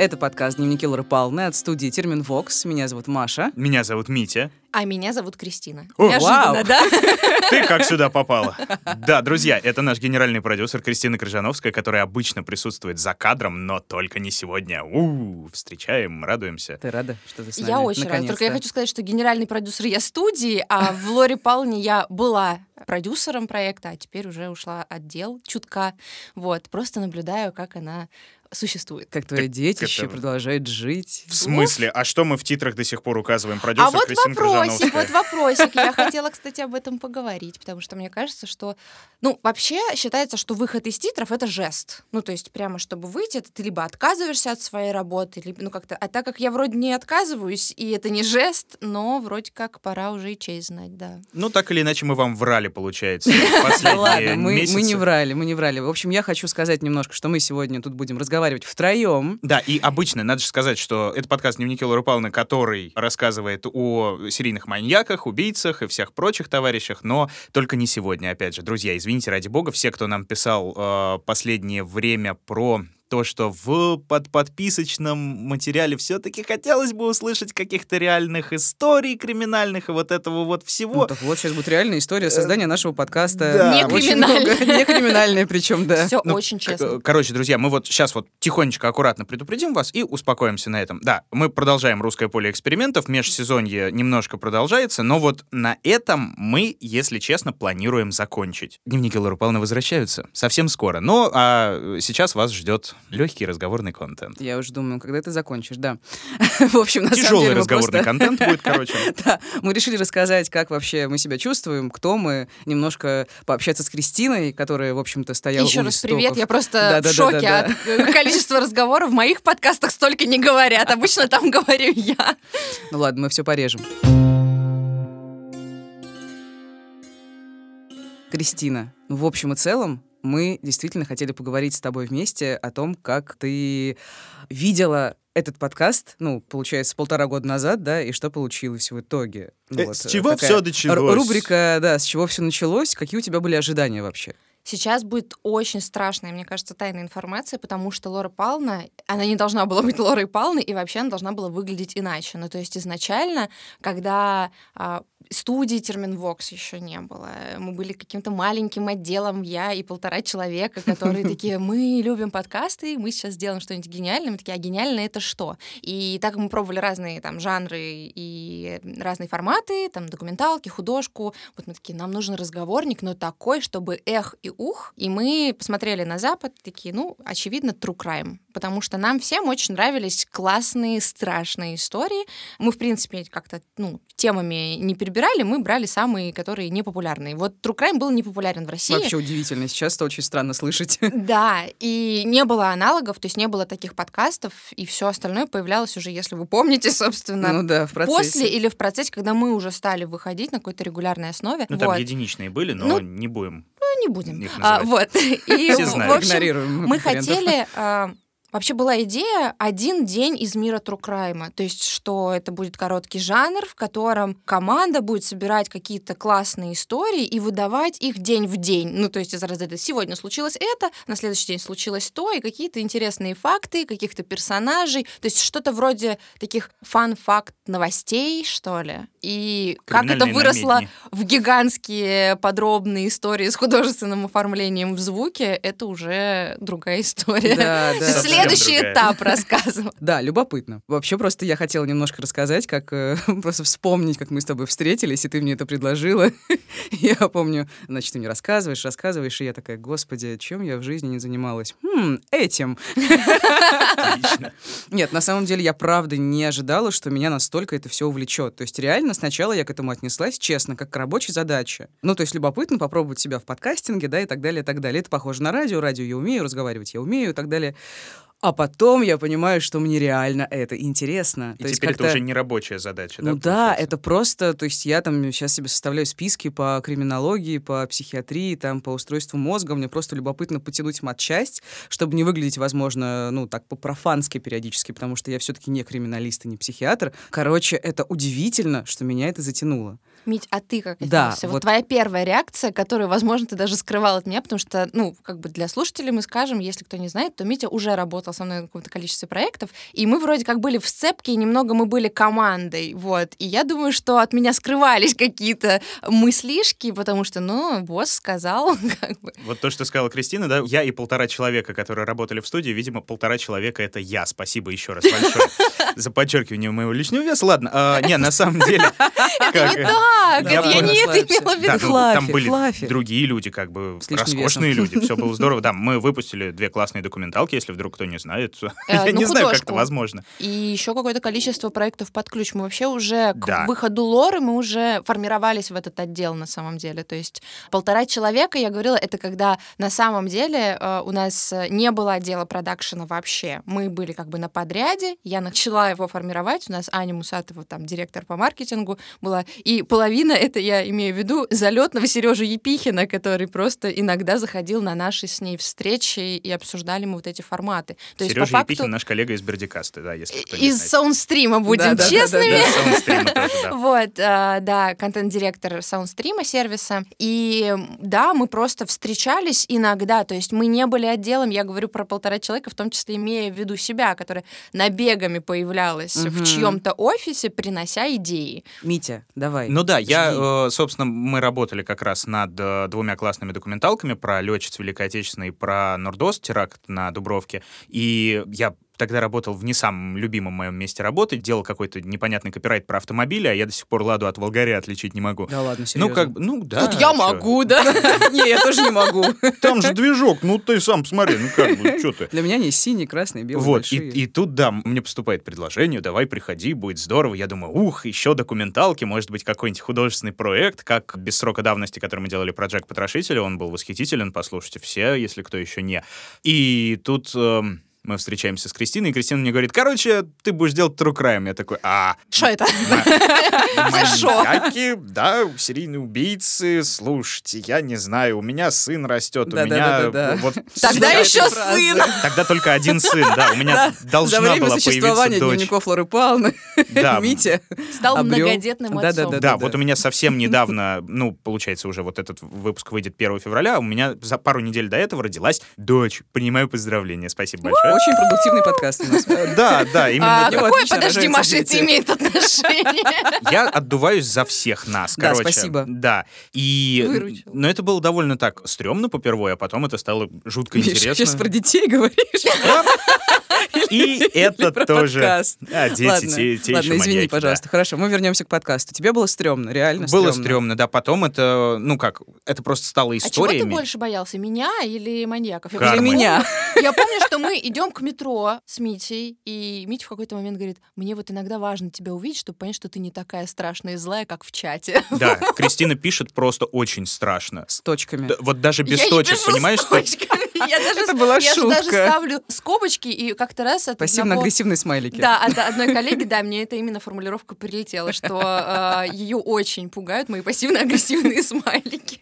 Это подкаст «Дневники Лоры Палны» от студии Термин Вокс. Меня зовут Маша. Меня зовут Митя. А меня зовут Кристина. О, Неожиданно, вау! да? Ты как сюда попала? Да, друзья, это наш генеральный продюсер Кристина Крыжановская, которая обычно присутствует за кадром, но только не сегодня. У, встречаем, радуемся. Ты рада, что ты с нами? Я очень рада. Только я хочу сказать, что генеральный продюсер я студии, а в Лоре Палне я была продюсером проекта, а теперь уже ушла отдел чутка. Вот, просто наблюдаю, как она существует. Как твое детище это- продолжает жить. В смысле? А что мы в титрах до сих пор указываем? Продюсер А вот Кристина вопросик, вот вопросик. Я хотела, кстати, об этом поговорить, потому что мне кажется, что... Ну, вообще считается, что выход из титров — это жест. Ну, то есть прямо чтобы выйти, это ты либо отказываешься от своей работы, либо, ну, как-то... А так как я вроде не отказываюсь, и это не жест, но вроде как пора уже и честь знать, да. Ну, так или иначе, мы вам врали, получается, последние ладно, мы не врали, мы не врали. В общем, я хочу сказать немножко, что мы сегодня тут будем разговаривать втроем. Да, и обычно, надо же сказать, что это подкаст «Дневники Лоры Павловны», который рассказывает о серийных маньяках, убийцах и всех прочих товарищах, но только не сегодня, опять же. Друзья, извините, ради бога, все, кто нам писал э, последнее время про то, что в подподписочном материале все-таки хотелось бы услышать каких-то реальных историй криминальных и вот этого вот всего. Ну, так вот, сейчас будет реальная история создания нашего подкаста. Э, да. Не криминальная. Не криминальная причем, да. Все Ну, очень честно. э, Короче, друзья, мы вот сейчас вот тихонечко, аккуратно предупредим вас и успокоимся на этом. Да, мы продолжаем «Русское поле экспериментов», межсезонье немножко продолжается, но вот на этом мы, если честно, планируем закончить. Дневники Лоры Павловны возвращаются совсем скоро, но а сейчас вас ждет легкий разговорный контент. Я уже думаю, когда ты закончишь, да. В общем, на самом Тяжелый деле мы разговорный просто- контент будет, короче. Да, мы решили рассказать, как вообще мы себя чувствуем, кто мы, немножко пообщаться с Кристиной, которая, в общем-то, стояла Еще у раз истоков. привет, я просто Да-да-да-да-да. в шоке от э, количества разговоров. В моих подкастах столько не говорят. Обычно там говорю я. Ну ладно, мы все порежем. Кристина, ну, в общем и целом, мы действительно хотели поговорить с тобой вместе о том, как ты видела этот подкаст, ну, получается, полтора года назад, да, и что получилось в итоге. Ну, Э, вот, с чего ру- началось? Рубрика, да, с чего все началось, какие у тебя были ожидания вообще? Сейчас будет очень страшная, мне кажется, тайная информация, потому что Лора Павловна, она не должна была быть Лорой Павловной, и вообще она должна была выглядеть иначе. Ну, то есть изначально, когда а, студии Терминвокс еще не было, мы были каким-то маленьким отделом, я и полтора человека, которые такие, мы любим подкасты, мы сейчас сделаем что-нибудь гениальное. Мы такие, а гениальное это что? И так мы пробовали разные там жанры и разные форматы, там документалки, художку, вот мы такие, нам нужен разговорник, но такой, чтобы эх и ух. И мы посмотрели на Запад, такие, ну, очевидно, true crime, потому что нам всем очень нравились классные, страшные истории. Мы, в принципе, как-то, ну, темами не перебирали, мы брали самые, которые непопулярные. Вот true crime был непопулярен в России. Вообще удивительно, сейчас это очень странно слышать. Да, и не было аналогов, то есть не было таких подкастов, и все остальное появлялось уже, если вы помните, собственно, Ну да, в процессе. после или в процессе, когда мы уже стали выходить на какой-то регулярной основе. Ну, там вот. единичные были, но Ну, не будем. Ну, не будем. их А, называть. вот. И, Все знают. в общем, Игнорируем мы хотели... Вообще была идея один день из мира Трукрайма. То есть, что это будет короткий жанр, в котором команда будет собирать какие-то классные истории и выдавать их день в день. Ну, то есть, из разряда сегодня случилось это, на следующий день случилось то, и какие-то интересные факты, каких-то персонажей. То есть, что-то вроде таких фан-факт новостей, что ли. И как это выросло намедни. в гигантские подробные истории с художественным оформлением в звуке, это уже другая история. Да, да. Следующий другая. этап рассказывал. Да, любопытно. Вообще просто я хотела немножко рассказать, как э, просто вспомнить, как мы с тобой встретились, и ты мне это предложила. я помню, значит, ты мне рассказываешь, рассказываешь, и я такая, господи, чем я в жизни не занималась? Хм, этим. Отлично. Нет, на самом деле я правда не ожидала, что меня настолько это все увлечет. То есть реально сначала я к этому отнеслась, честно, как к рабочей задаче. Ну, то есть любопытно попробовать себя в подкастинге, да, и так далее, и так далее. Это похоже на радио, радио я умею, разговаривать я умею, и так далее. А потом я понимаю, что мне реально это интересно. И То есть теперь это уже не рабочая задача, ну да? да, получается? это просто, то есть я там сейчас себе составляю списки по криминологии, по психиатрии, там по устройству мозга, мне просто любопытно потянуть матчасть, чтобы не выглядеть, возможно, ну так по-профански периодически, потому что я все-таки не криминалист и не психиатр. Короче, это удивительно, что меня это затянуло. Мить, а ты как Да, отнесся? Вот. вот- твоя первая реакция, которую, возможно, ты даже скрывал от меня, потому что, ну, как бы для слушателей мы скажем, если кто не знает, то Митя уже работал со мной на каком-то количестве проектов, и мы вроде как были в сцепке, и немного мы были командой, вот. И я думаю, что от меня скрывались какие-то мыслишки, потому что, ну, босс сказал, как бы. Вот то, что сказала Кристина, да, я и полтора человека, которые работали в студии, видимо, полтора человека — это я. Спасибо еще раз большое за подчеркивание моего личного веса. Ладно, а, не, на самом деле... как- Не так, это я не это имела в виду. ну, там были другие люди, как бы роскошные люди, все было здорово. Да, мы выпустили две классные документалки, если вдруг кто не знает. Э, Я ну, не знаю, как это возможно. И еще какое-то количество проектов под ключ. Мы вообще уже к выходу Лоры мы уже формировались в этот отдел на самом деле. То есть полтора человека, я говорила, это когда на самом деле э, у нас не было отдела продакшена вообще. Мы были как бы на подряде, я начала его формировать, у нас Аня Мусатова, там, директор по маркетингу была, и половина, это я имею в виду, залетного Сережу Епихина, который просто иногда заходил на наши с ней встречи и обсуждали мы вот эти форматы. То есть, по Сережа факту, Епихин, наш коллега из Бердикаста, да, если кто не из знает. саундстрима будем честными. Да, да. Вот, а, да, контент-директор саундстрима сервиса. И да, мы просто встречались иногда, то есть мы не были отделом, я говорю про полтора человека, в том числе имея в виду себя, которая набегами появлялась в Мгм. чьем-то офисе, принося идеи. Митя, давай. Ну да, я, Жги. э, собственно, мы работали как раз над э, двумя классными документалками про летчиц Великой Отечественной и про Нордост, теракт на Дубровке. И я тогда работал в не самом любимом моем месте работы, делал какой-то непонятный копирайт про автомобили, а я до сих пор Ладу от Волгаря отличить не могу. Да ладно, серьезно. Ну, как бы, ну да. вот я чё. могу, да? Не, я тоже не могу. Там же движок, ну ты сам посмотри, ну как бы, что ты. Для меня они синие, красные, белые, Вот, и тут, да, мне поступает предложение, давай приходи, будет здорово. Я думаю, ух, еще документалки, может быть, какой-нибудь художественный проект, как без срока давности, который мы делали про Джек Потрошителя, он был восхитителен, послушайте все, если кто еще не. И тут эм, мы встречаемся с Кристиной, и Кристина мне говорит, короче, ты будешь делать true crime. Я такой, а, Что это? шо? да, серийные убийцы, слушайте, я не знаю, у меня сын растет, у меня. Тогда еще сын. Тогда только один сын, да, у меня должна была существования появиться дочь. дневников Лоры Павловны Да, Митя Стал многодетным отцом. Да, вот у меня совсем недавно, ну, получается, уже вот этот выпуск выйдет 1 февраля, у меня за пару недель до этого родилась дочь. Принимаю поздравления, спасибо большое. Очень продуктивный подкаст у нас. Да, да, именно. А какое, подожди, Маша, это имеет отношение? Я отдуваюсь за всех нас, Да, короче. спасибо. Да, и... Выручил. Но это было довольно так стрёмно попервой, а потом это стало жутко интересно. сейчас про детей говоришь. И это тоже... А, дети, Ладно, извини, пожалуйста. Хорошо, мы вернемся к подкасту. Тебе было стрёмно, реально Было стрёмно. да. Потом это, ну как, это просто стало А чего ты больше боялся, меня или маньяков? Или меня. помню- Я помню, что мы идем к метро с Митей, и Митя в какой-то момент говорит, мне вот иногда важно тебя увидеть, чтобы понять, что ты не такая страшная и злая, как в чате. Да, Кристина пишет просто очень страшно. С точками. Да, Вот даже без Я точек, понимаешь? с что- точками. Я даже, Это была я же даже шутка. ставлю скобочки, и как-то раз от одного- Пассивно-агрессивные смайлики. Да, от одной коллеги, да, мне это именно формулировка прилетела, что ее очень пугают мои пассивно-агрессивные смайлики.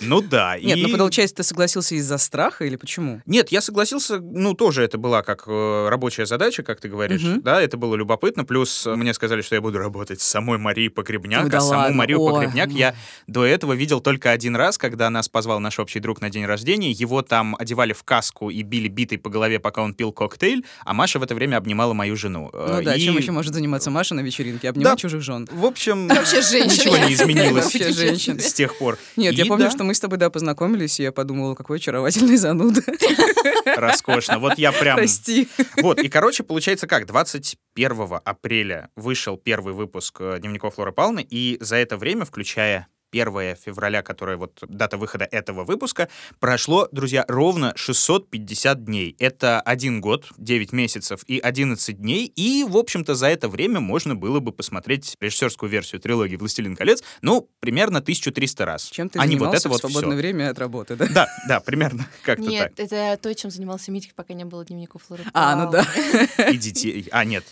Ну да. Нет, и- ну получается, ты согласился из-за страха или почему? Нет, я согласился, ну, тоже это была как э, рабочая задача, как ты говоришь, Мгм. да, это было любопытно, плюс мне сказали, что я буду работать с самой Марией Погребняк, Ой, да а саму ладно, Марию ой. Погребняк я до этого видел только один раз, когда нас позвал наш общий друг на день рождения, его там одевали в каску и били битой по голове, пока он пил коктейль, а Маша в это время обнимала мою жену. Э, Ну да, и- чем еще может заниматься Маша на вечеринке? Обнимать Да. чужих жен. В общем, Вообще женщина. ничего не изменилось Вообще женщина. с тех пор. Нет, я помню, да. что мы с тобой, да, познакомились, и я подумала, какой очаровательный зануда. Роскошно. Вот я прям... Прости. Вот, и, короче, получается как, 21 апреля вышел первый выпуск э, «Дневников Лоры Павловны», и за это время, включая 1 февраля, которая вот дата выхода этого выпуска, прошло, друзья, ровно 650 дней. Это один год, 9 месяцев и 11 дней, и, в общем-то, за это время можно было бы посмотреть режиссерскую версию трилогии «Властелин колец», ну, примерно 1300 раз. Чем ты а не занимался вот это в вот свободное всё. время от работы, да? Да, да, примерно как-то так. Нет, это то, чем занимался Митя, пока не было дневников Лоры А, ну да. И детей. А, нет.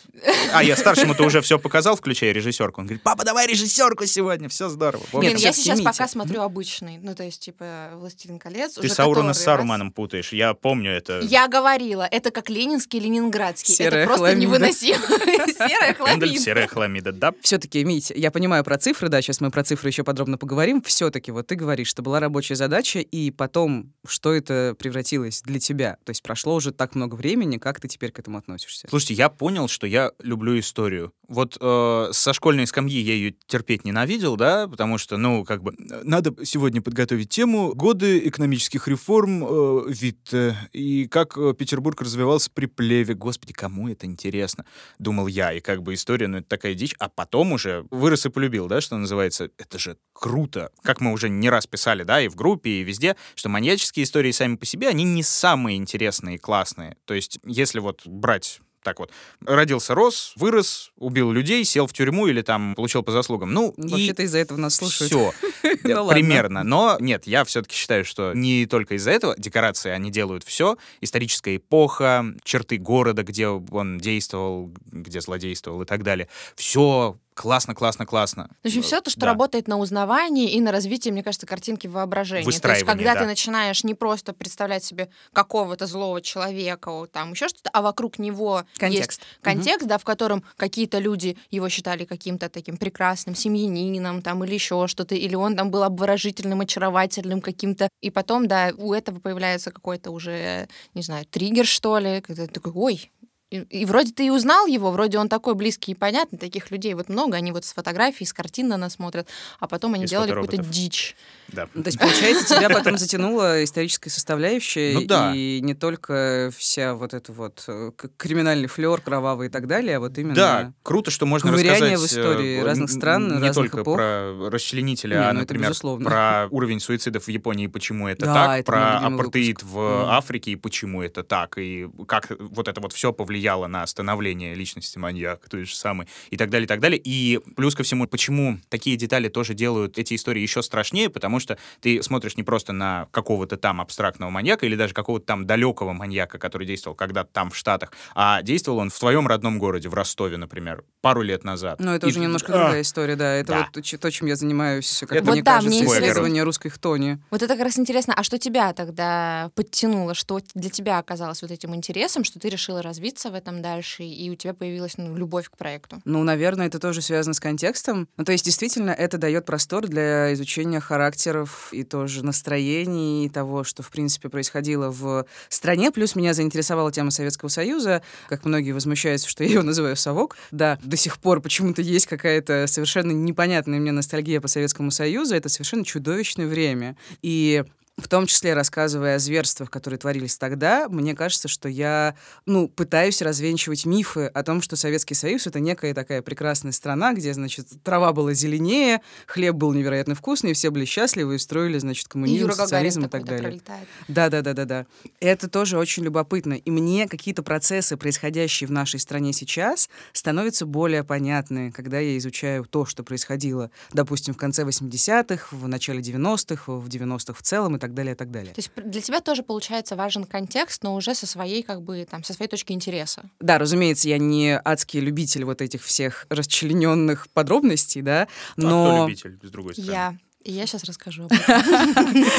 А, я старшему-то уже все показал, включая режиссерку. Он говорит, папа, давай режиссерку сегодня, все здорово. Нет, я сейчас пока смотрю обычный, ну то есть типа «Властелин колец». Ты Саурона с который раз. Саруманом путаешь. Я помню это. Я говорила, это как ленинский, ленинградский. Серая это просто хламида. невыносимо. Серая хламида. серая хламида. Да, Все-таки, Мить, я понимаю про цифры, да, сейчас мы про цифры еще подробно поговорим. Все-таки вот ты говоришь, что была рабочая задача, и потом, что это превратилось для тебя? То есть прошло уже так много времени, как ты теперь к этому относишься? Слушайте, я понял, что я люблю историю. Вот э, со школьной скамьи я ее терпеть ненавидел, да, потому что, ну, как бы, надо сегодня подготовить тему «Годы экономических реформ э, Витте» и как э, Петербург развивался при плеве. Господи, кому это интересно? Думал я, и как бы история, ну, это такая дичь. А потом уже вырос и полюбил, да, что называется. Это же круто. Как мы уже не раз писали, да, и в группе, и везде, что маньяческие истории сами по себе, они не самые интересные и классные. То есть, если вот брать так вот, родился, рос, вырос, убил людей, сел в тюрьму или там получил по заслугам. Ну, и Вообще-то из-за этого нас слушают. все. Ну. Примерно. Но нет, я все-таки считаю, что не только из-за этого. Декорации они делают все. Историческая эпоха, черты города, где он действовал, где злодействовал и так далее. Все классно, классно, классно. В общем, все то, что Да. работает на узнавании и на развитии, мне кажется, картинки воображения. То есть, когда да. ты начинаешь не просто представлять себе какого-то злого человека, там еще что-то, а вокруг него Контекст. есть контекст, да, в котором какие-то люди его считали каким-то таким прекрасным семьянином, там, или еще что-то, или он там был обворожительным, очаровательным каким-то. И потом, да, у этого появляется какой-то уже, не знаю, триггер, что ли, когда ты такой, ой, и, и вроде ты и узнал его, вроде он такой близкий и понятный, таких людей вот много, они вот с фотографий, с картин на нас смотрят, а потом они Из делали какую-то дичь. Да. Ну, То есть, получается, тебя потом затянула историческая составляющая, Ну да. и не только вся вот эта вот э, криминальный флер кровавый и так далее, а вот именно... Да, круто, что можно рассказать в истории э, разных стран, не разных только эпох. про расчленителя, Не, а, ну например, про уровень суицидов в Японии почему это Да, так, это про апартеид в Мгм. Африке и почему это так, и как вот это вот все повлияло на становление личности маньяка, той же самой, и так далее, и так далее. И плюс ко всему, почему такие детали тоже делают эти истории еще страшнее, потому что ты смотришь не просто на какого-то там абстрактного маньяка или даже какого-то там далекого маньяка, который действовал когда-то там в Штатах, а действовал он в твоем родном городе, в Ростове, например, пару лет назад. Ну, это И- уже немножко А, другая история, да. Это Да. вот то, чем я занимаюсь, как Это мне Вот да, кажется, мне исследование русской хтони. Вот это как раз интересно, а что тебя тогда подтянуло, что для тебя оказалось вот этим интересом, что ты решила развиться в этом дальше, и у тебя появилась ну, любовь к проекту? Ну, наверное, это тоже связано с контекстом. Ну, то есть, действительно, это дает простор для изучения характеров и тоже настроений, и того, что, в принципе, происходило в стране. Плюс меня заинтересовала тема Советского Союза. Как многие возмущаются, что я его называю «совок». Да, до сих пор почему-то есть какая-то совершенно непонятная мне ностальгия по Советскому Союзу. Это совершенно чудовищное время. И в том числе рассказывая о зверствах, которые творились тогда, мне кажется, что я, ну, пытаюсь развенчивать мифы о том, что Советский Союз — это некая такая прекрасная страна, где, значит, трава была зеленее, хлеб был невероятно вкусный, все были счастливы и строили, значит, И коммунизм, Юра Гагарин социализм и так далее. пролетает. Да, да, да, да, да. Это тоже очень любопытно. И мне какие-то процессы, происходящие в нашей стране сейчас, становятся более понятны, когда я изучаю то, что происходило, допустим, в конце 80-х, в начале 90-х, в 90-х в целом и так далее, и так далее. То есть для тебя тоже получается важен контекст, но уже со своей как бы там со своей точки интереса. Да, разумеется, я не адский любитель вот этих всех расчлененных подробностей, да, А кто но... любитель, с другой стороны? Я. И я сейчас расскажу.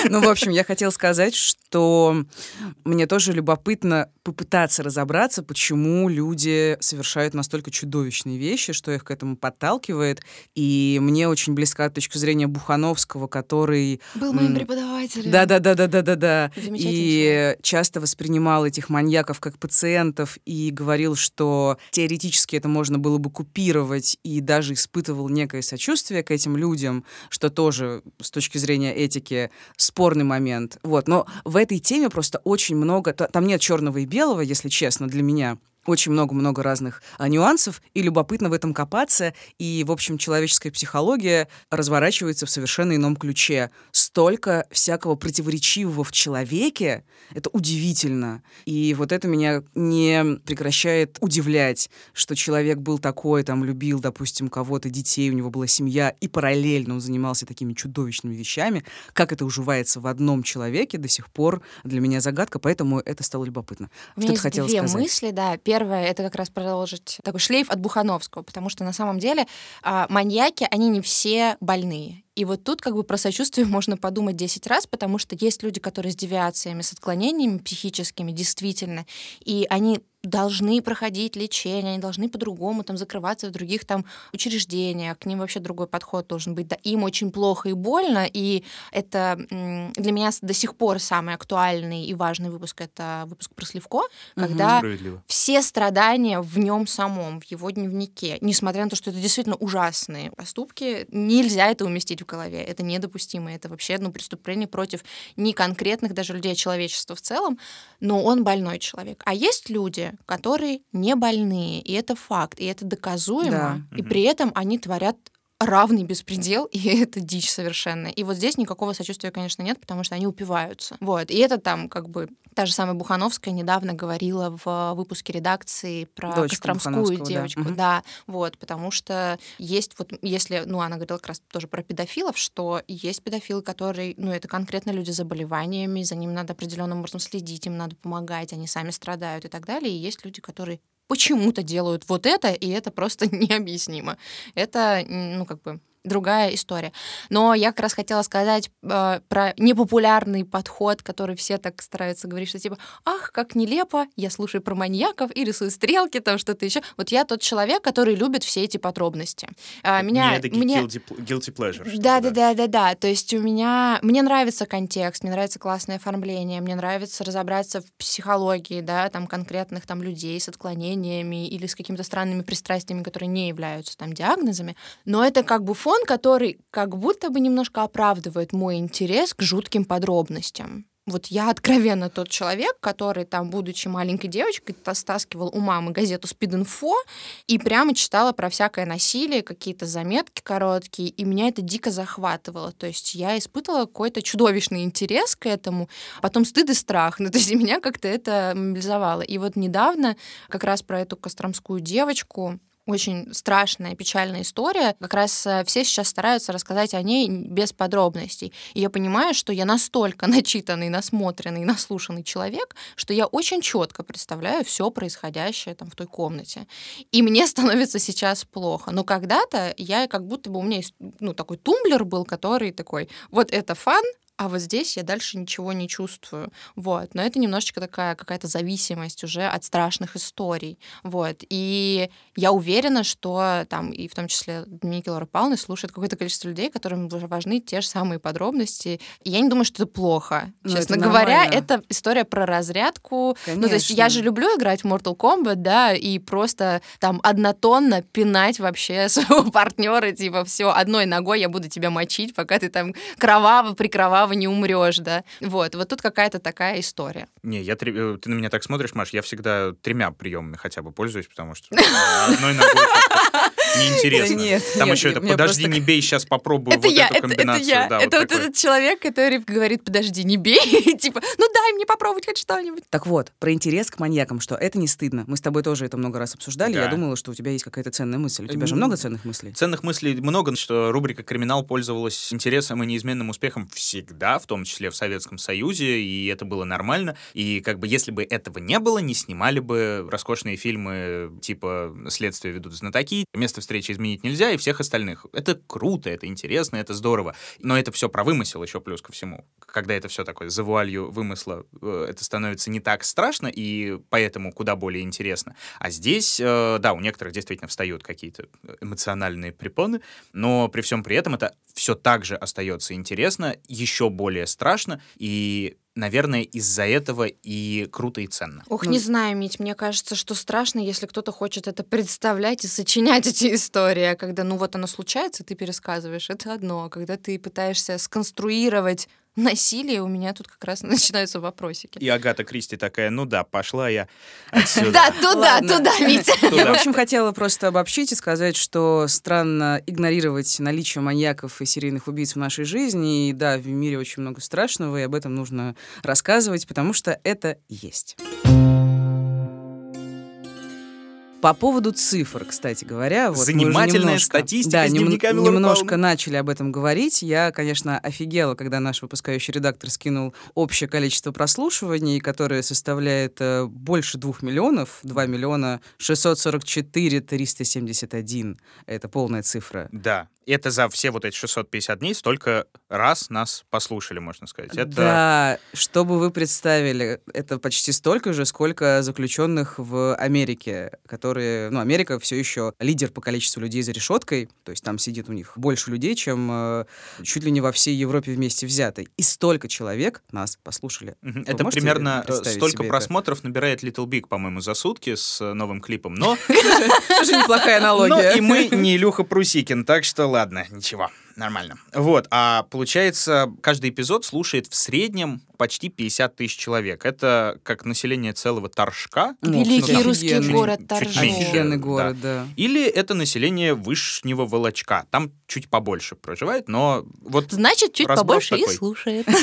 Ну, в общем, я хотела сказать, что мне тоже любопытно попытаться разобраться, почему люди совершают настолько чудовищные вещи, что их к этому подталкивает. И мне очень близка точка зрения Бухановского, который... Был моим преподавателем. Да, да, да, да, да, да, да. Замечательный И часто воспринимал этих маньяков как пациентов и говорил, что теоретически это можно было бы купировать, и даже испытывал некое сочувствие к этим людям, что тоже с точки зрения этики спорный момент. Вот. Но в этой теме просто очень много... та- Там нет черного и белого, если честно, для меня очень много-много разных а, нюансов, и любопытно в этом копаться, и, в общем, человеческая психология разворачивается в совершенно ином ключе. Столько всякого противоречивого в человеке, это удивительно. И вот это меня не прекращает удивлять, что человек был такой, там, любил, допустим, кого-то, детей, у него была семья, и параллельно он занимался такими чудовищными вещами. Как это уживается в одном человеке, до сих пор для меня загадка, поэтому это стало любопытно. У Что меня ты хотела две сказать? мысли, да. Первая первое, это как раз продолжить такой шлейф от Бухановского, потому что на самом деле а, маньяки, они не все больные. И вот тут как бы про сочувствие можно подумать 10 раз, потому что есть люди, которые с девиациями, с отклонениями психическими, действительно, и они должны проходить лечение, они должны по-другому там закрываться в других там учреждениях, к ним вообще другой подход должен быть. Да, им очень плохо и больно, и это для меня до сих пор самый актуальный и важный выпуск — это выпуск про Сливко, когда все страдания в нем самом, в его дневнике, несмотря на то, что это действительно ужасные поступки, нельзя это уместить в голове, это недопустимо, это вообще ну, преступление против не конкретных даже людей, а человечества в целом, но он больной человек. А есть люди, которые не больные, и это факт, и это доказуемо, да. и при этом они творят равный беспредел, и это дичь совершенно. И вот здесь никакого сочувствия, конечно, нет, потому что они упиваются. Вот. И это там как бы та же самая Бухановская недавно говорила в выпуске редакции про Дочку Костромскую девочку. Да. да, вот, потому что есть вот, если, ну, она говорила как раз тоже про педофилов, что есть педофилы, которые, ну, это конкретно люди с заболеваниями, за ними надо определенным образом следить, им надо помогать, они сами страдают и так далее. И есть люди, которые почему-то делают вот это, и это просто необъяснимо. Это, ну, как бы другая история. Но я как раз хотела сказать э, про непопулярный подход, который все так стараются говорить, что типа, ах, как нелепо, я слушаю про маньяков и рисую стрелки, там что-то еще. Вот я тот человек, который любит все эти подробности. А, меня, Не мне... guilty, guilty pleasure. Да, да, да, да, да. То есть у меня... Мне нравится контекст, мне нравится классное оформление, мне нравится разобраться в психологии, да, там конкретных там людей с отклонениями или с какими-то странными пристрастиями, которые не являются там диагнозами. Но это как бы фон, который как будто бы немножко оправдывает мой интерес к жутким подробностям. Вот я откровенно тот человек, который там, будучи маленькой девочкой, стаскивал у мамы газету «Спид-инфо» и прямо читала про всякое насилие, какие-то заметки короткие, и меня это дико захватывало. То есть я испытывала какой-то чудовищный интерес к этому, потом стыд и страх. Ну, то есть меня как-то это мобилизовало. И вот недавно как раз про эту костромскую девочку очень страшная, печальная история. Как раз э, все сейчас стараются рассказать о ней без подробностей. И я понимаю, что я настолько начитанный, насмотренный, наслушанный человек, что я очень четко представляю все происходящее там в той комнате. И мне становится сейчас плохо. Но когда-то я как будто бы у меня есть ну, такой тумблер был, который такой, вот это фан, а вот здесь я дальше ничего не чувствую. Вот. Но это немножечко такая какая-то зависимость уже от страшных историй. Вот. И я уверена, что там, и в том числе Дмитрий Лора Павловна слушает какое-то количество людей, которым важны те же самые подробности. И я не думаю, что это плохо. Но ну, Честно это говоря, это история про разрядку. Конечно. Ну, то есть я же люблю играть в Mortal Kombat, да, и просто там однотонно пинать вообще своего партнера, типа, все, одной ногой я буду тебя мочить, пока ты там кроваво, прикроваво права не умрешь, да. Вот, вот тут какая-то такая история. Не, я три... Э, ты на меня так смотришь, Маш, я всегда тремя приемами хотя бы пользуюсь, потому что одной ногой неинтересно. Нет, Там нет, еще это «подожди, просто... не бей, сейчас попробую это вот я, эту комбинацию». Это, я. Да, это вот, вот этот человек, который говорит «подожди, не бей», типа «ну дай мне попробовать хоть что-нибудь». Так вот, про интерес к маньякам, что это не стыдно. Мы с тобой тоже это много раз обсуждали, да. я думала, что у тебя есть какая-то ценная мысль. У тебя же много ценных мыслей? Ценных мыслей много, что рубрика «Криминал» пользовалась интересом и неизменным успехом всегда, в том числе в Советском Союзе, и это было нормально. И как бы если бы этого не было, не снимали бы роскошные фильмы типа «Следствие ведут знатоки», «Место встречи изменить нельзя», и всех остальных. Это круто, это интересно, это здорово. Но это все про вымысел еще плюс ко всему. Когда это все такое за вуалью вымысла, э, это становится не так страшно и поэтому куда более интересно. А здесь, э, да, у некоторых действительно встают какие-то эмоциональные препоны, но при всем при этом это все так же остается интересно, еще более страшно, и наверное, из-за этого и круто и ценно. Ох, ну, не знаю, Мить, мне кажется, что страшно, если кто-то хочет это представлять и сочинять эти истории, а когда, ну вот оно случается, ты пересказываешь, это одно, а когда ты пытаешься сконструировать насилие, у меня тут как раз начинаются вопросики. И Агата Кристи такая, ну да, пошла я отсюда. Да, туда, туда, Митя. Я, в общем, хотела просто обобщить и сказать, что странно игнорировать наличие маньяков и серийных убийц в нашей жизни. И да, в мире очень много страшного, и об этом нужно рассказывать, потому что это есть. По поводу цифр, кстати говоря. Вот Занимательная немножко, статистика да, из нем, немножко начали об этом говорить. Я, конечно, офигела, когда наш выпускающий редактор скинул общее количество прослушиваний, которое составляет э, больше двух миллионов, 2 миллиона 644 371. Это полная цифра. Да, это за все вот эти 650 дней столько раз нас послушали, можно сказать. Это Да, чтобы вы представили, это почти столько же, сколько заключенных в Америке, которые, ну, Америка все еще лидер по количеству людей за решеткой, то есть там сидит у них больше людей, чем э, чуть ли не во всей Европе вместе взятой. И столько человек нас послушали. Вы Это примерно э, столько себе это? просмотров набирает Little Big, по-моему, за сутки с э, новым клипом. Но, Тоже неплохая но аналогия. и мы не Илюха Прусикин, так что ладно, ничего, нормально. Вот, а получается, каждый эпизод слушает в среднем почти 50 тысяч человек. Это как население целого Торжка. Ну, Великий да. русский Офигенный. город Торжок. Офигенный да. город, да. Или это население Вышнего Волочка. Там чуть побольше проживает, но вот... Значит, чуть побольше и такой. слушает.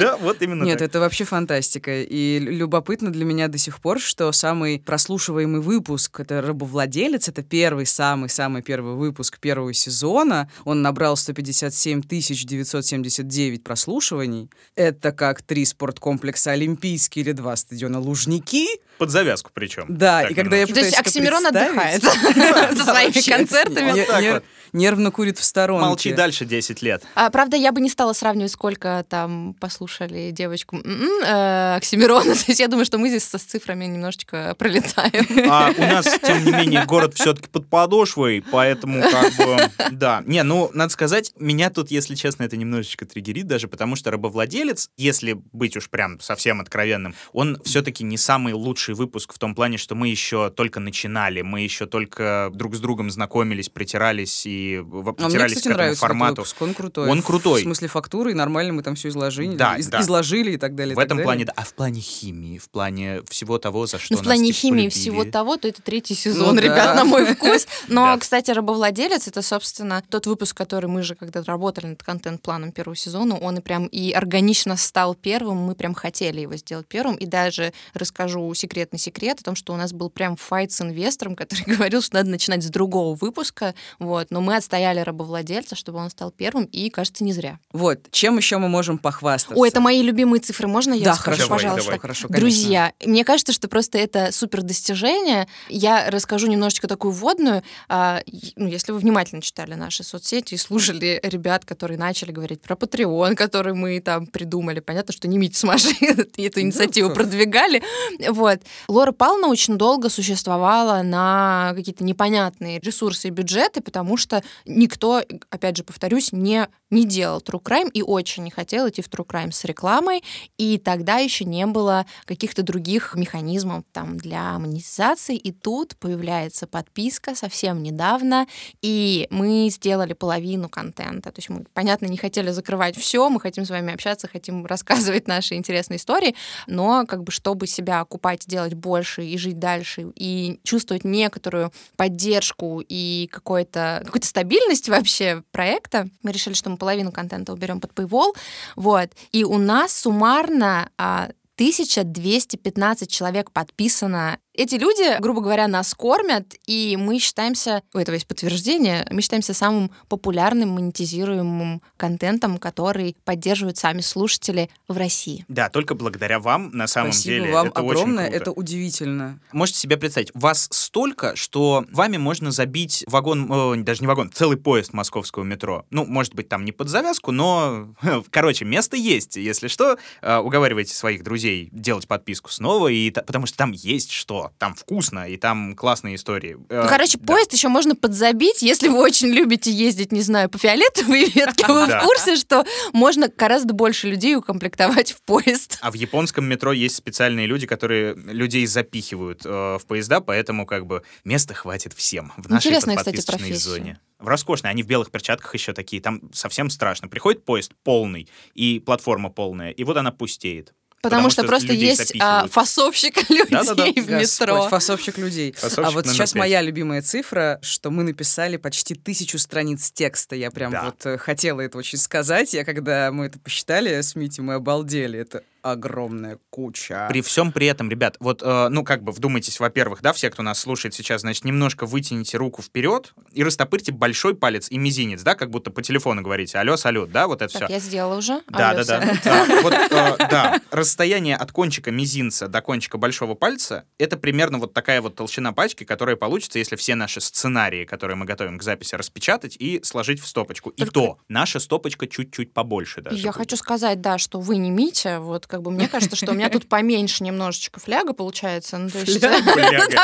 Да, вот именно Нет, это вообще фантастика. И лю- любопытно для меня до сих пор, что самый прослушиваемый выпуск — это «Рабовладелец». Это первый, самый-самый первый выпуск первого сезона. Он набрал 157 979 прослушиваний. Это как три спорткомплекса «Олимпийский» или два стадиона «Лужники». Под завязку причем. Да, Так и когда я немножко. То есть пытаюсь Оксимирон отдыхает со своими концертами. Нервно курит в сторонке. Молчи дальше 10 лет. А, правда, я бы не стала сравнивать, сколько там послушали девочку м-м, э, Оксимирона. То есть я думаю, что мы здесь со с цифрами немножечко пролетаем. А у нас, тем не менее, город все-таки под подошвой, поэтому как бы, да. Не, ну, надо сказать, меня тут, если честно, это немножечко триггерит даже, потому что рабовладелец, если быть уж прям совсем откровенным, он все-таки не самый лучший выпуск в том плане, что мы еще только начинали, мы еще только друг с другом знакомились, притирались и в- А мне, притирались кстати, к этому формату. выпуск, он крутой. Он крутой. В смысле фактуры, и нормально мы там все изложили, Да, из- да. изложили и так далее. В так этом далее. плане, да. А в плане химии, в плане всего того, за что Ну, в нас, плане типа, химии полюбили. всего того, то это третий сезон, Ну да. ребят, на мой вкус. Но, Да. кстати, «Рабовладелец» — это, собственно, тот выпуск, который мы же, когда работали над контент-планом первого сезона, он и прям и органично стал первым, мы прям хотели его сделать первым. И даже расскажу секретный секрет о том, что у нас был прям файт с инвестором, который говорил, что надо начинать с другого выпуска, вот. Но мы отстояли «Рабовладельца», чтобы он стал первым, и, кажется, не зря. Вот, чем еще мы можем похвастаться? Ой, это мои любимые цифры, можно я Да, скажу, хорошо, пожалуйста? давай. Хорошо, конечно. Друзья, мне кажется, что просто это супер достижение. Я расскажу немножечко такую вводную. А, ну, если вы внимательно читали наши соцсети и слушали ребят, которые начали говорить про Patreon, который мы там придумали. Понятно, что не Митя с Машей эту инициативу продвигали. Вот. Лора Павловна очень долго существовала на какие-то непонятные ресурсы и бюджеты, потому что никто, опять же, повторюсь, не, не делал True Crime и очень не хотел идти в True Crime с рекламой. И тогда еще не было каких-то других механизмов там для монетизации. И тут появляется подписка совсем недавно, и мы сделали половину контента. То есть мы, понятно, не хотели закрывать все, мы хотим с вами общаться, хотим рассказывать наши интересные истории, но как бы чтобы себя окупать, делать больше и жить дальше, и чувствовать некоторую поддержку и какой-то, какую-то стабильность вообще проекта, мы решили, что мы половину контента уберем под Paywall, вот, и у нас суммарно а, 1215 человек подписано. Эти люди, грубо говоря, нас кормят, и мы считаемся, у этого есть подтверждение, мы считаемся самым популярным монетизируемым контентом, который поддерживают сами слушатели в России. Да, только благодаря вам, на самом Спасибо деле. вам это огромное, очень круто. это удивительно. Можете себе представить, вас столько, что вами можно забить вагон, о, даже не вагон, целый поезд московского метро. Ну, может быть, там не под завязку, но, короче, место есть. Если что, э, уговаривайте своих друзей делать подписку снова, и, потому что там есть что, там вкусно, и там классные истории. Э, Ну, короче, да. поезд еще можно подзабить, если вы очень любите ездить, не знаю, по фиолетовой ветке, вы в курсе, что можно гораздо больше людей укомплектовать в поезд. А в японском метро есть специальные люди, которые людей запихивают э, в поезда, поэтому как бы места хватит всем в нашей Интересная, кстати, профессия. зоне. В роскошной, они в белых перчатках еще такие, там совсем страшно. Приходит поезд полный, и платформа полная, и вот она пустеет. Потому, что, просто людей есть а, фасовщик людей Да-да-да. в метро. Господь, фасовщик людей. Фасовщик а вот сейчас пять. моя любимая цифра, что мы написали почти тысячу страниц текста. Я прям Да. вот э, хотела это очень сказать. Я когда мы это посчитали с Митей, мы обалдели. Это огромная куча. При всем при этом, ребят, вот, э, ну, как бы вдумайтесь, во-первых, да, все, кто нас слушает сейчас, значит, немножко вытяните руку вперед и растопырьте большой палец и мизинец, да, как будто по телефону говорите алло, салют, да, вот это Так, все. я сделала уже. Да, Алло, да, да. вот, э, да. Расстояние от кончика мизинца до кончика большого пальца — это примерно вот такая вот толщина пачки, которая получится, если все наши сценарии, которые мы готовим к записи, распечатать и сложить в стопочку. И то, наша стопочка чуть-чуть побольше даже. Я будет. хочу сказать, да, что вы не Митя, вот как бы мне кажется, что у меня тут поменьше немножечко фляга получается. Ну, то есть... Бляга.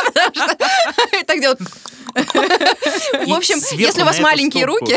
Так делать. И В общем, если у вас маленькие руки,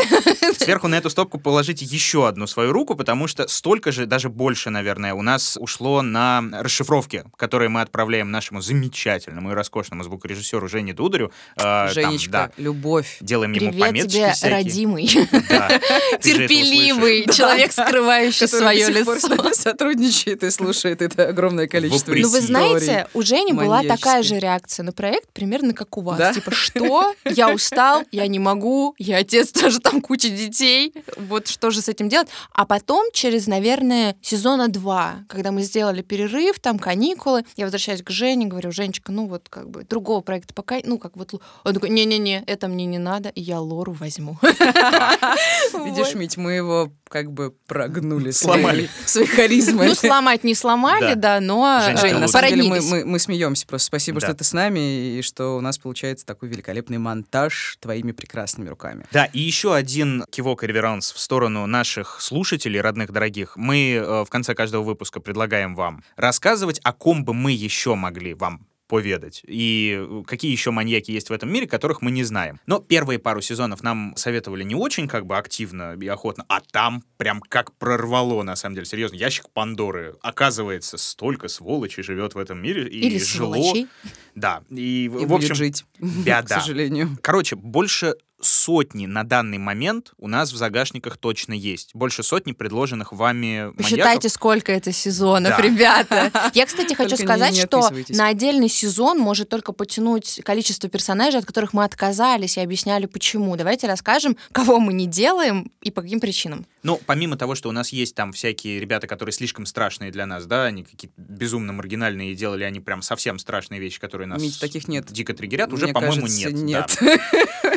Сверху на эту стопку положите еще одну свою руку, потому что столько же, даже больше, наверное, у нас ушло на расшифровки, которые мы отправляем нашему замечательному и роскошному звукорежиссеру Жене Дударю. Там, Женечка, любовь. делаем ему пометочки тебе, родимый, терпеливый человек, скрывающий свое лицо. нами сотрудничает и слушает это огромное количество Вопреки. Ну, вы историй. знаете, у Жени была такая же реакция на проект, примерно как у вас. Да? Типа, что? Я устал, я не могу, я отец, тоже там куча детей. Вот что же с этим делать? А потом, через, наверное, сезона два, когда мы сделали перерыв, там каникулы, я возвращаюсь к Жене, говорю, Женечка, ну вот как бы другого проекта пока, ну как вот... л-». Он такой, не-не-не, это мне не надо, и я Лору возьму. Видишь, Мить, мы его как бы прогнули. Сломали. Своей, своей харизмой. Ну, сломать не сломали, Да. но Жень, на самом деле мы, мы, мы смеемся просто. Спасибо, что ты с нами, и что у нас получается такой великолепный монтаж твоими прекрасными руками. Да, и еще один кивок и реверанс в сторону наших слушателей, родных, дорогих. Мы э, в конце каждого выпуска предлагаем вам рассказывать, о ком бы мы еще могли вам поведать. И э, какие еще маньяки есть в этом мире, которых мы не знаем. Но первые пару сезонов нам советовали не очень как бы активно и охотно, а там прям как прорвало, на самом деле. Серьезно, ящик Пандоры. Оказывается, столько сволочей живет в этом мире. И Или жило. сволочей. Да. И, И в общем, жить, да, к сожалению. Короче, больше сотни на данный момент у нас в загашниках точно есть. Больше сотни предложенных вами маньяков. Посчитайте, сколько это сезонов, Да. ребята. Я, кстати, хочу Только сказать, не что на отдельный сезон может только потянуть количество персонажей, от которых мы отказались и объясняли, почему. Давайте расскажем, кого мы не делаем и по каким причинам. Ну, помимо того, что у нас есть там всякие ребята, которые слишком страшные для нас, да, они какие-то безумно маргинальные, делали они прям совсем страшные вещи, которые нас Мить, таких нет. дико триггерят, уже, по-моему, кажется, нет. да. нет.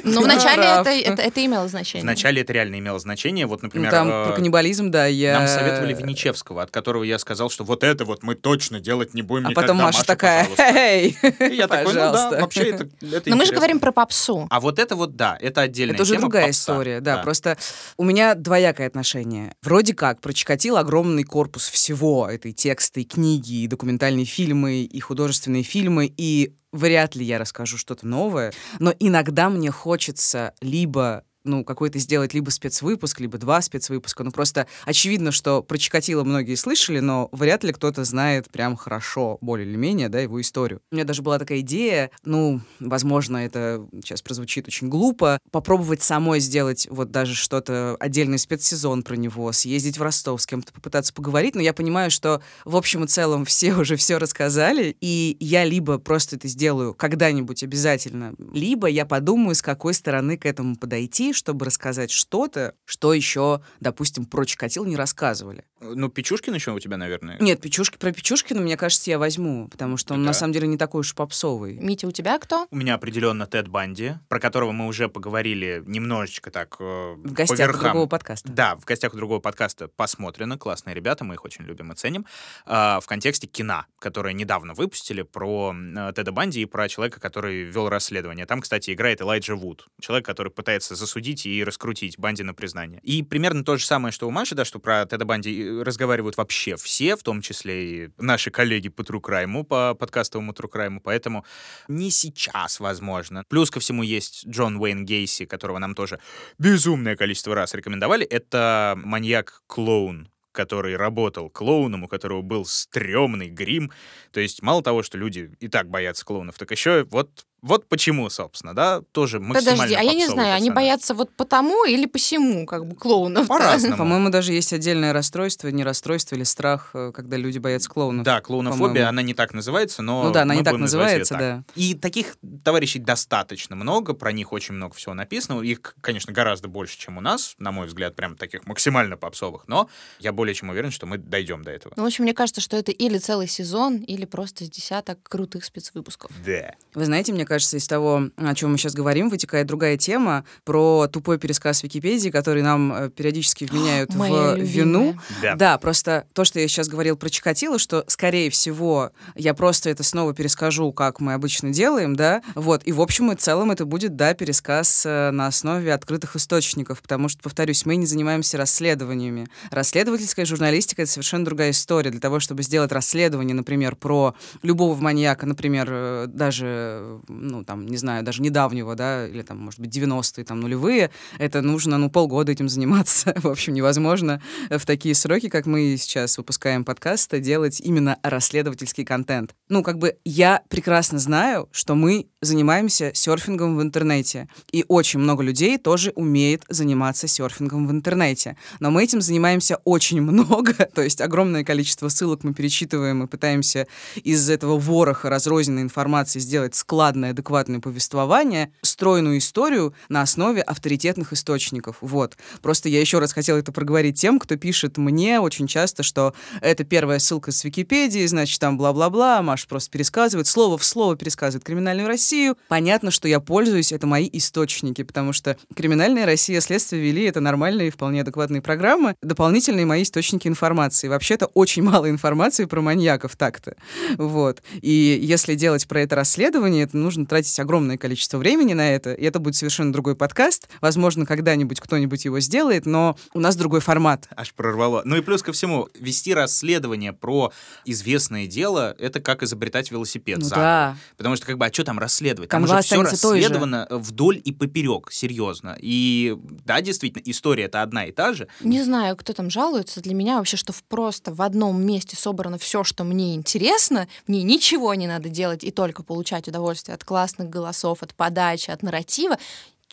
Но Ты вначале прав. это, это, это имело значение. Вначале это реально имело значение. Вот, Ну, например, там э, про каннибализм, да, я... нам советовали Винничевского, от которого я сказал, что вот это вот мы точно делать не будем А никогда, потом Маша такая, пожалуйста. эй, я такой, ну да, вообще это, это Но мы же говорим про попсу. А вот это вот, да, это отдельная Это уже тема другая попса. история, да, Просто у меня двоякое отношение. Вроде как, про Чикатило огромный корпус всего. Это и тексты, и книги, и документальные фильмы, и художественные фильмы, и вряд ли я расскажу что-то новое. Но иногда мне хочется либо ну, какой-то сделать либо спецвыпуск, либо два спецвыпуска. Ну, просто очевидно, что про Чикатило многие слышали, но вряд ли кто-то знает прям хорошо, более или менее, да, его историю. У меня даже была такая идея, ну, возможно, это сейчас прозвучит очень глупо, попробовать самой сделать вот даже что-то, отдельный спецсезон про него, съездить в Ростов, с кем-то попытаться поговорить, но я понимаю, что в общем и целом все уже все рассказали, и я либо просто это сделаю когда-нибудь обязательно, либо я подумаю, с какой стороны к этому подойти, чтобы рассказать что-то, что еще, допустим, про Чикатило не рассказывали. Ну, Печушкин еще у тебя, наверное. Нет, Печушки, про Печушкина, мне кажется, я возьму, потому что он Да. на самом деле не такой уж попсовый. Митя, у тебя кто? У меня определенно Тед Банди, про которого мы уже поговорили немножечко так э, В гостях по у другого подкаста. Да, в гостях у другого подкаста посмотрено. Классные ребята, мы их очень любим и ценим. А, в контексте кино, которое недавно выпустили про э, Теда Банди и про человека, который вел расследование. Там, кстати, играет Элайджа Вуд. Человек, который пытается засудить и раскрутить Банди на признание. И примерно то же самое, что у Маши, да, что про Теда Банди э, разговаривают вообще все, в том числе и наши коллеги по True Crime, по подкастовому True Crime, поэтому не сейчас, возможно. Плюс ко всему есть Джон Уэйн Гейси, которого нам тоже безумное количество раз рекомендовали. Это маньяк-клоун, который работал клоуном, у которого был стрёмный грим. То есть мало того, что люди и так боятся клоунов, так еще вот Вот почему, собственно, да, тоже максимально Подожди, а я не знаю, они персонаж. боятся вот потому или посему, как бы, клоунов. По-разному. По-моему, даже есть отдельное расстройство, не расстройство или страх, э, когда люди боятся клоунов. Да, клоунофобия, она не так называется, но Ну да, она мы не так называется, так. да. И таких товарищей достаточно много, про них очень много всего написано. Их, конечно, гораздо больше, чем у нас, на мой взгляд, прям таких максимально попсовых, но я более чем уверен, что мы дойдем до этого. Ну, в общем, мне кажется, что это или целый сезон, или просто с десяток крутых спецвыпусков. Да. Вы знаете, мне кажется, из того, о чем мы сейчас говорим, вытекает другая тема про тупой пересказ Википедии, который нам э, периодически вменяют в любимая. вину. Да. Да, просто то, что я сейчас говорил про Чикатило, что, скорее всего, я просто это снова перескажу, как мы обычно делаем, да, вот, и в общем и целом это будет, да, пересказ э, на основе открытых источников, потому что, повторюсь, мы не занимаемся расследованиями. Расследовательская журналистика — это совершенно другая история. Для того, чтобы сделать расследование, например, про любого маньяка, например, э, даже, ну, там, не знаю, даже недавнего, да, или там, может быть, 90-е, там, нулевые, это нужно, ну, полгода этим заниматься. В общем, невозможно в такие сроки, как мы сейчас выпускаем подкаст, делать именно расследовательский контент. Ну, как бы я прекрасно знаю, что мы занимаемся серфингом в интернете. И очень много людей тоже умеет заниматься серфингом в интернете. Но мы этим занимаемся очень много, то есть огромное количество ссылок мы перечитываем и пытаемся из этого вороха разрозненной информации сделать складное, адекватное повествование, стройную историю на основе авторитетных источников. Вот. Просто я еще раз хотела это проговорить тем, кто пишет мне очень часто, что это первая ссылка с Википедии, значит, там бла-бла-бла, Маша просто пересказывает, слово в слово пересказывает «Криминальную Россию». Понятно, что я пользуюсь, это мои источники, потому что «Криминальная Россия», «Следствие вели» — это нормальные, вполне адекватные программы, дополнительные мои источники информации. Вообще-то очень мало информации про маньяков так-то. Вот. И если делать про это расследование, это нужно тратить огромное количество времени на это, и это будет совершенно другой подкаст. Возможно, когда-нибудь кто-нибудь его сделает, но у нас другой формат. Аж прорвало. Ну и плюс ко всему, вести расследование про известное дело — это как изобретать велосипед Ну заново. да. Потому что, как бы, а что там расследовать? Там Канва уже все расследовано вдоль и поперек, серьезно. И да, действительно, история это одна и та же. Не знаю, кто там жалуется. Для меня вообще, что просто в одном месте собрано все, что мне интересно, мне ничего не надо делать и только получать удовольствие от классных голосов, от подачи, от нарратива.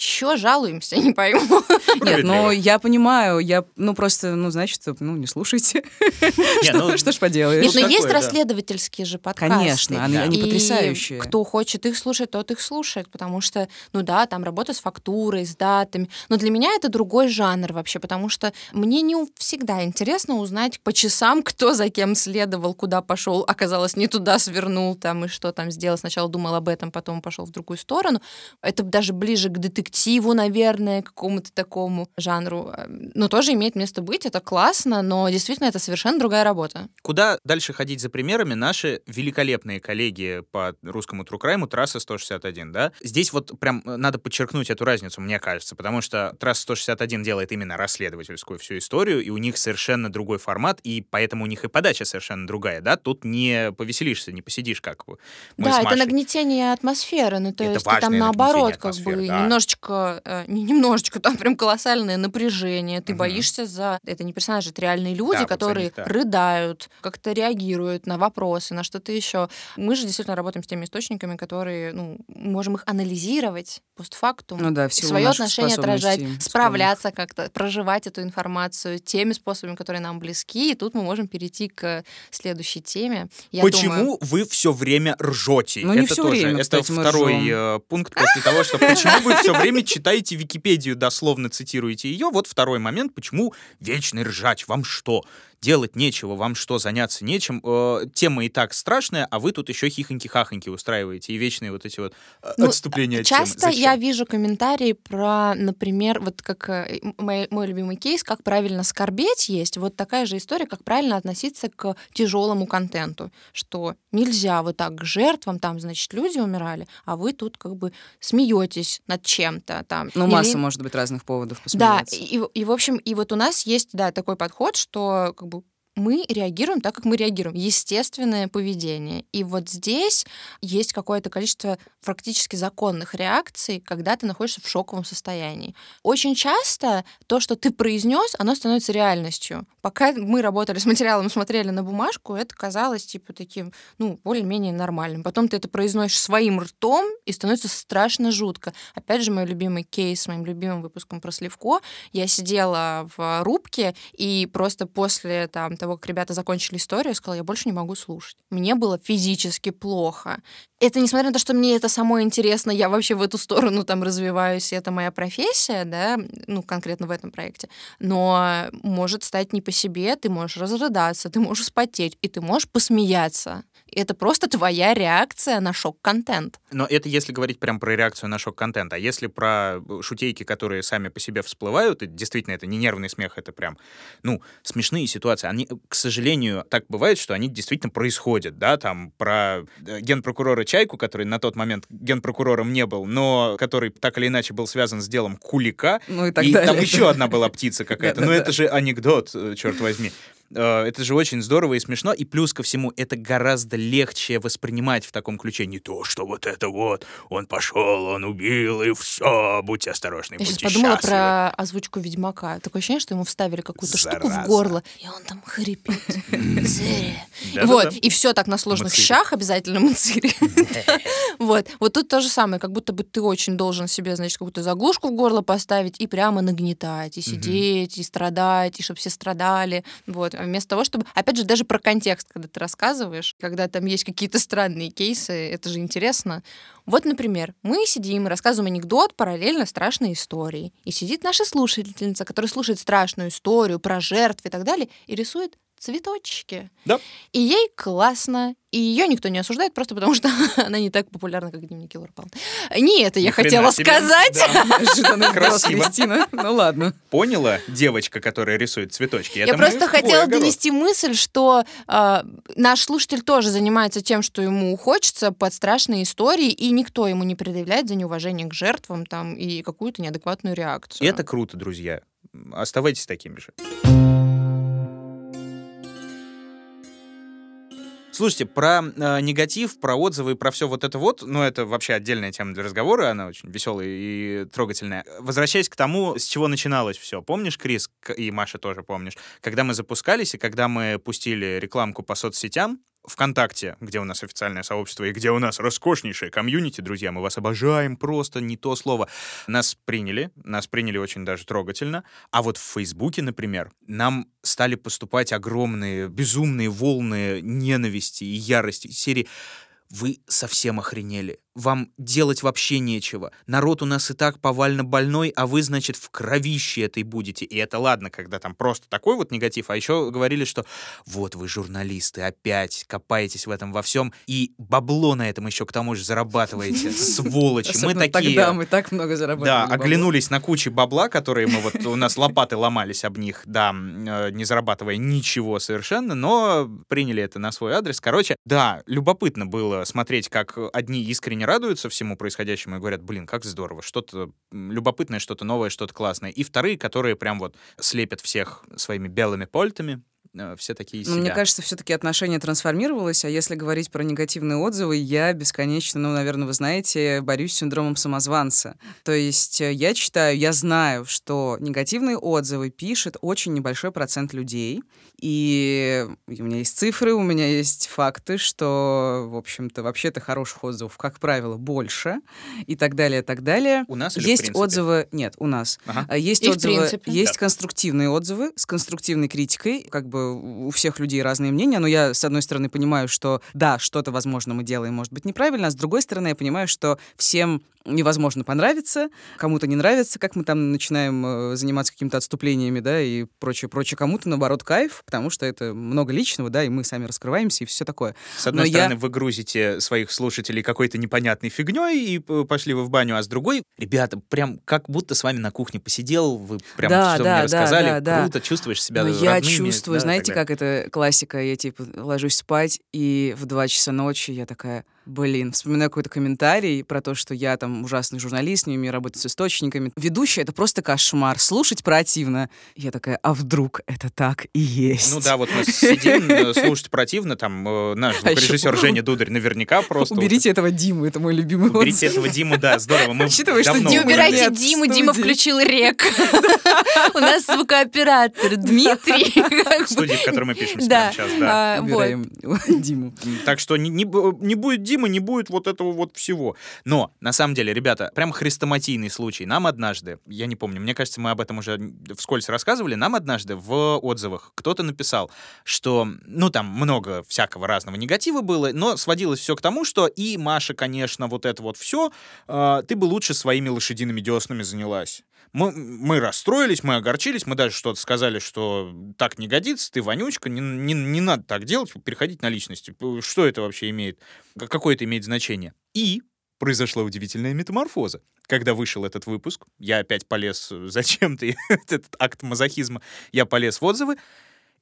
Чё жалуемся, не пойму. Нет, но Справедливо. я понимаю, я, ну, просто, ну, значит, ну, не слушайте. Ну, Что ж поделаешь? Нет, но такое, есть да. расследовательские же подкасты. Конечно, они, они потрясающие. кто хочет их слушать, тот их слушает, потому что, ну да, там работа с фактурой, с датами. Но для меня это другой жанр вообще, потому что мне не всегда интересно узнать по часам, кто за кем следовал, куда пошел, оказалось, не туда свернул там и что там сделал. Сначала думал об этом, потом пошел в другую сторону. Это даже ближе к детективу, наверное, к какому-то такому жанру. Но тоже имеет место быть, это классно, но действительно это совершенно другая работа. Куда дальше ходить за примерами наши великолепные коллеги по русскому Crime Трасса 161, да? Здесь вот прям э, надо подчеркнуть эту разницу, мне кажется, потому что Трасса 161 делает именно расследовательскую всю историю, и у них совершенно другой формат, и поэтому у них и подача совершенно другая, да? Тут не повеселишься, не посидишь, как бы мы да, это нагнетение атмосферы, ну то Это есть ты там важное наоборот как бы да. немножечко, э, не немножечко, там прям колоссальное напряжение, ты Мгм. боишься за... Это не персонажи, это реальные люди, за которые них, да. рыдают, как-то реагируют на вопросы, на что-то еще. Мы же действительно работаем с теми источниками, которые, ну, можем их анализировать постфактум, Ну да, в силу свое отношение отражать, справляться как-то, проживать эту информацию теми способами, которые нам близки, и тут мы можем перейти к следующей теме. Я Почему думаю- вы все время ржете? Ну, не это всё тоже, время, это кстати, мы второй ржем. э, пункт после того, что почему вы все время читаете Википедию, дословно цитируете ее. Вот второй момент, почему вечно ржать? Вам что? Делать нечего, вам что, заняться нечем? Э, тема и так страшная, а вы тут еще хихоньки-хахоньки устраиваете и вечные вот эти вот э, Ну, отступления от темы. Часто Зачем? я вижу комментарии про, например, вот как э, мой, мой любимый кейс, как правильно скорбеть есть. Вот такая же история, как правильно относиться к тяжелому контенту, что нельзя вот так к жертвам, там, значит, люди умирали, а вы тут как бы смеетесь над чем-то там. Ну, Или- масса, может быть, разных поводов Да, посмеяться. и, и, в общем, и вот у нас есть, да, такой подход, что как мы реагируем так, как мы реагируем. Естественное поведение. И вот здесь есть какое-то количество практически законных реакций, когда ты находишься в шоковом состоянии. Очень часто то, что ты произнес, оно становится реальностью. Пока мы работали с материалом, смотрели на бумажку, это казалось типа таким, ну, более-менее нормальным. Потом ты это произносишь своим ртом, и становится страшно жутко. Опять же, мой любимый кейс с моим любимым выпуском про Сливко. Я сидела в рубке, и просто после там, того, как ребята закончили историю, я сказала, я больше не могу слушать. Мне было физически плохо. Это несмотря на то, что мне это самое интересно, я вообще в эту сторону там развиваюсь, это моя профессия, да, ну, конкретно в этом проекте. Но может стать не по себе, ты можешь разрыдаться, ты можешь спотеть, и ты можешь посмеяться. Это просто твоя реакция на шок-контент. Но это если говорить прям про реакцию на шок-контент. А если про э, шутейки, которые сами по себе всплывают, и действительно это не нервный смех, это прям, ну, смешные ситуации. Они, к сожалению, так бывает, что они действительно происходят, да, там про э, генпрокурора Чайку, который на тот момент генпрокурором не был, но который так или иначе был связан с делом Кулика. Ну и так и далее. там еще одна была птица какая-то. Но это же анекдот, э, черт возьми. Э, Это же очень здорово и смешно, и плюс ко всему это гораздо легче воспринимать в таком ключе. Не то, что вот это вот, он пошел, он убил, и все, будьте осторожны, Я будьте сейчас подумала счастливы. про озвучку Ведьмака. Такое ощущение, что ему вставили какую-то штуку в горло, и он там хрипит. Вот, и все так на сложных щах обязательно мацири. Вот, вот тут то же самое, как будто бы ты очень должен себе, значит, какую-то заглушку в горло поставить и прямо нагнетать, и сидеть, и страдать, и чтобы все страдали. Вот, вместо того, чтобы... Опять же, даже про контекст, когда ты рассказываешь, когда там есть какие-то странные кейсы, это же интересно. Вот, например, мы сидим и рассказываем анекдот параллельно страшной истории. И сидит наша слушательница, которая слушает страшную историю про жертв и так далее, и рисует цветочки. Да. И ей классно. И ее никто не осуждает, просто потому что она не так популярна, как дневники Лоры Палны. Не это я Ни хотела сказать. Да. Красиво. Кристина. Ну ладно. Поняла девочка, которая рисует цветочки? Я просто хотела донести мысль, что э, наш слушатель тоже занимается тем, что ему хочется под страшные истории, и никто ему не предъявляет за неуважение к жертвам там и какую-то неадекватную реакцию. Это круто, друзья. Оставайтесь такими же. Слушайте, про э, негатив, про отзывы, про все вот это вот, ну, это вообще отдельная тема для разговора, она очень веселая и трогательная. Возвращаясь к тому, с чего начиналось все. Помнишь, Крис, и Маша тоже помнишь, когда мы запускались и когда мы пустили рекламку по соцсетям, ВКонтакте, где у нас официальное сообщество и где у нас роскошнейшее комьюнити, друзья, мы вас обожаем, просто не то слово. Нас приняли, нас приняли очень даже трогательно. А вот в Фейсбуке, например, нам стали поступать огромные, безумные волны ненависти и ярости серии «Вы совсем охренели. Вам делать вообще нечего. Народ у нас и так повально больной, а вы, значит, в кровище этой будете. И это ладно, когда там просто такой вот негатив. А еще говорили, что вот вы, журналисты, опять копаетесь в этом во всем. И бабло на этом еще к тому же зарабатываете. Сволочи. Мы такие... Тогда мы так много зарабатывали. Да, оглянулись на кучу бабла, которые мы вот, у нас лопаты ломались об них, да, э, не зарабатывая ничего совершенно, но приняли это на свой адрес. Короче, да, любопытно было смотреть, как одни искренне радуются всему происходящему и говорят, блин, как здорово, что-то любопытное, что-то новое, что-то классное. И вторые, которые прям вот слепят всех своими белыми польтами, э, все такие Ну, себя. мне кажется, все-таки отношение трансформировалось, а если говорить про негативные отзывы, я бесконечно, ну, наверное, вы знаете, борюсь с синдромом самозванца. То есть э, я читаю, я знаю, что негативные отзывы пишет очень небольшой процент людей, и у меня есть цифры, у меня есть факты, что, в общем-то, вообще-то хороших отзывов, как правило, больше, и так далее, и так далее. У нас есть отзывы, нет, у нас. Ага. А Есть И отзывы, есть Да. конструктивные отзывы с конструктивной критикой. Как бы у всех людей разные мнения, но я, с одной стороны, понимаю, что да, что-то, возможно, мы делаем, может быть, неправильно, а с другой стороны, я понимаю, что всем невозможно понравиться, кому-то не нравится, как мы там начинаем э, заниматься какими-то отступлениями, да, и прочее, прочее. Кому-то, наоборот, кайф, потому что это много личного, да, и мы сами раскрываемся, и все такое. С одной Но я- стороны, вы грузите своих слушателей какой-то непонятной фигней и пошли вы в баню, а с другой, ребята, прям как будто с вами на кухне посидел, вы прям Да, что да, мне да, рассказали, да, да. круто, чувствуешь себя Но я родными, чувствую, да, знаете, как это классика, я типа ложусь спать, и в 2 часа ночи я такая, Блин, вспоминаю какой-то комментарий про то, что я там ужасный журналист, не умею работать с источниками. Ведущая — это просто кошмар. Слушать противно. Я такая, а вдруг это так и есть? Ну да, вот мы сидим, э, слушать противно, там э, наш А звукорежиссер Женя Дударь наверняка просто... Уберите этого Диму, это мой любимый Уберите этого Диму, да, здорово. Мы Учитывая, что давно Не убирайте Диму, Дима включил рек. У нас звукооператор Дмитрий. в студии, в которой мы прямо сейчас, да. А. Убираем Диму. Так что не будет Димы, не будет вот этого вот всего. Но, на самом деле, ребята, прям хрестоматийный случай. Нам однажды, я не помню, мне кажется, мы об этом уже вскользь рассказывали, нам однажды в отзывах кто-то написал, что, ну, там много всякого разного негатива было, но сводилось все к тому, что и Маша, конечно, вот это вот все, ты бы лучше своими лошадиными деснами занялась. Мы, мы расстроились, мы огорчились, мы даже что-то сказали, что так не годится, ты вонючка, не, не, не надо так делать, переходить на личности. Что это вообще имеет? Какое это имеет значение? И произошла удивительная метаморфоза. Когда вышел этот выпуск, я опять полез э, зачем-то, этот акт мазохизма, я полез в отзывы,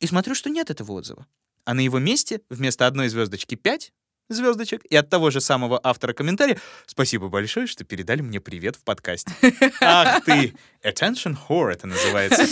и смотрю, что нет этого отзыва. А на его месте вместо одной звездочки пять звездочек, и от того же самого автора комментария «Спасибо большое, что передали мне привет в подкасте». Ах ты! Attention whore это называется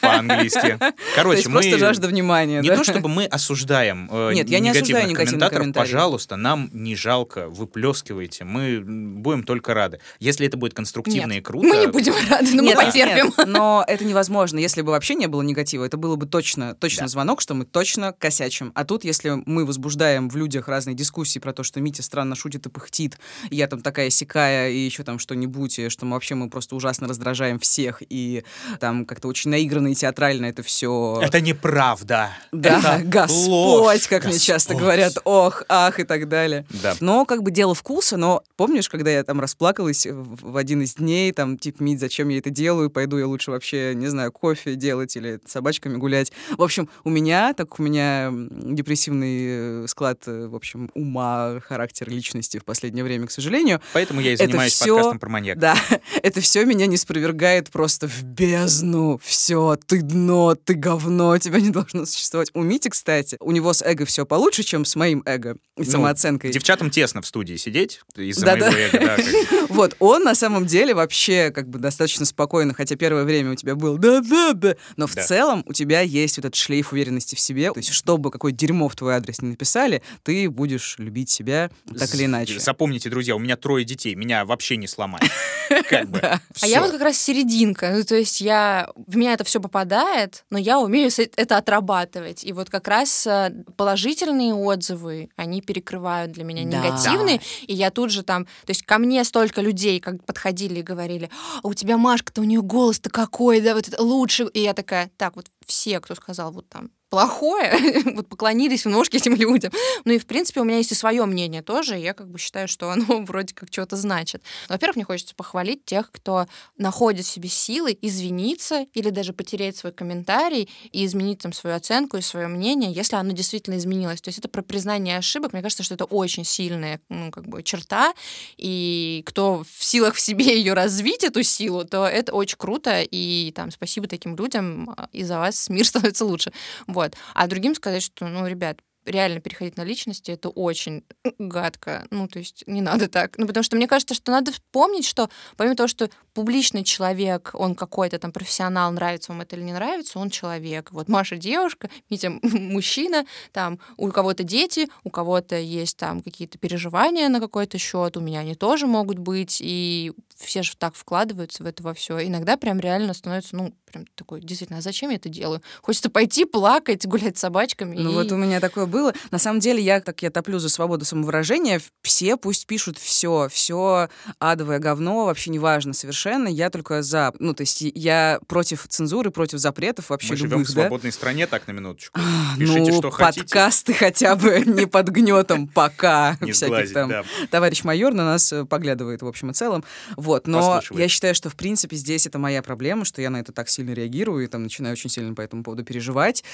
по-английски. То Короче, есть мы... просто жажда внимания, Не да? то чтобы мы осуждаем э, Нет, я не осуждаю комментаторов, пожалуйста, нам не жалко, выплескивайте, мы будем только рады. Если это будет конструктивно Нет, и круто... Мы не будем рады, но мы Нет, нет, потерпим. нет, но это невозможно. Если бы вообще не было негатива, это было бы точно, точно Да. звонок, что мы точно косячим. А тут, если мы возбуждаем в людях разные дискуссии про то, что Митя странно шутит и пыхтит, и я там такая сякая, и еще там что-нибудь, и что мы вообще мы просто ужасно раздражаем всех, и там как-то очень наигранно и театрально это все... Это неправда. Да, Это Господь, ложь. как мне часто Господь. говорят, ох, ах и так далее. Да. Но как бы дело вкуса, но помнишь, когда я там расплакалась в один из дней, там, типа, Мить, зачем я это делаю, пойду я лучше вообще, не знаю, кофе делать или с собачками гулять. В общем, у меня, так у меня депрессивный э, склад, э, в общем, ума, характер личности в последнее время, к сожалению, Поэтому я и Это занимаюсь всё- подкастом про маньяка. да, это все меня не спровергает просто в бездну. Все, ты дно, ты говно, тебя не должно существовать. У Мити, кстати, у него с эго все получше, чем с моим эго и Ну, самооценкой. Девчатам тесно в студии сидеть из-за Да-да. моего эго. да, как бы. Вот, он на самом деле вообще как бы достаточно спокойно, хотя первое время у тебя был да-да-да, но в Да. целом у тебя есть вот этот шлейф уверенности в себе, то есть чтобы какое дерьмо в твой адрес не написали, ты будешь любить себя так или иначе. Запомните, друзья, у меня трое детей, меня вообще не сломать. Как бы. А я вот как раз серединка. Ну, то есть я... В меня это все попадает, но я умею это отрабатывать. И вот как раз э, положительные отзывы, они перекрывают для меня Да. негативные. И я тут же там... То есть ко мне столько людей как подходили и говорили, а у тебя Машка-то, у нее голос-то какой, да, вот это лучше. И я такая, так, вот все, кто сказал вот там плохое, вот поклонились в ножки этим людям. Ну и, в принципе, у меня есть и свое мнение тоже, и я как бы считаю, что оно вроде как что-то значит. Во-первых, мне хочется похвалить тех, кто находит в себе силы извиниться или даже потерять свой комментарий и изменить там свою оценку и свое мнение, если оно действительно изменилось. То есть это про признание ошибок. Мне кажется, что это очень сильная ну, как бы черта, и кто в силах в себе ее развить, эту силу, то это очень круто, и там спасибо таким людям, а, из-за вас мир становится лучше. Вот. А другим сказать, что, ну, ребят, реально переходить на личности, это очень гадко. Ну, то есть не надо так. Ну, потому что мне кажется, что надо помнить, что помимо того, что публичный человек, он какой-то там профессионал, нравится вам это или не нравится, он человек. Вот Маша девушка, Митя мужчина, там у кого-то дети, у кого-то есть там какие-то переживания на какой-то счет, у меня они тоже могут быть, и все же так вкладываются в это во все. Иногда прям реально становится, ну, прям такой, действительно, а зачем я это делаю? Хочется пойти плакать, гулять с собачками. Ну и- вот у меня такое было. На самом деле я так я топлю за свободу самовыражения. Все пусть пишут все, все адовое говно, вообще неважно совершенно. Я только за, ну то есть я против цензуры, против запретов вообще Мы живем любых, в да? свободной стране, так, на минуточку. Пишите, ну, что хотите. подкасты хотя бы не под гнетом пока Не сглазить, там да. товарищ майор на нас э, поглядывает в общем и целом. Вот, но я считаю, что в принципе здесь это моя проблема, что я на это так сильно реагирую и там начинаю очень сильно по этому поводу переживать.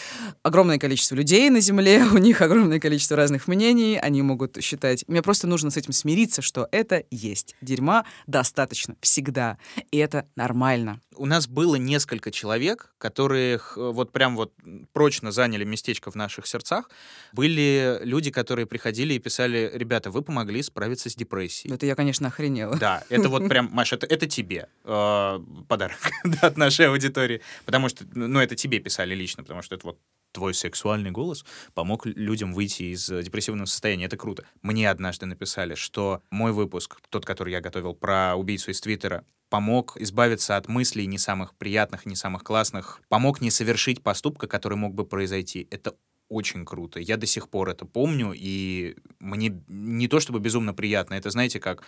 Огромное количество людей на Земле, у них огромное количество разных мнений, они могут считать... Мне просто нужно с этим смириться, что это есть. Дерьма достаточно всегда, и это нормально. у нас было несколько человек, которых э, вот прям вот прочно заняли местечко в наших сердцах. Были люди, которые приходили и писали, ребята, вы помогли справиться с депрессией. Это я, конечно, охренела. Да, это вот прям, Маша, это, это тебе э, подарок да, от нашей аудитории. Потому что, ну, это тебе писали лично, потому что это вот твой сексуальный голос помог людям выйти из депрессивного состояния. Это круто. Мне однажды написали, что мой выпуск, тот, который я готовил про убийцу из Твиттера, помог избавиться от мыслей не самых приятных, не самых классных, помог не совершить поступка, который мог бы произойти. Это очень круто. Я до сих пор это помню, и мне не то чтобы безумно приятно, это, знаете, как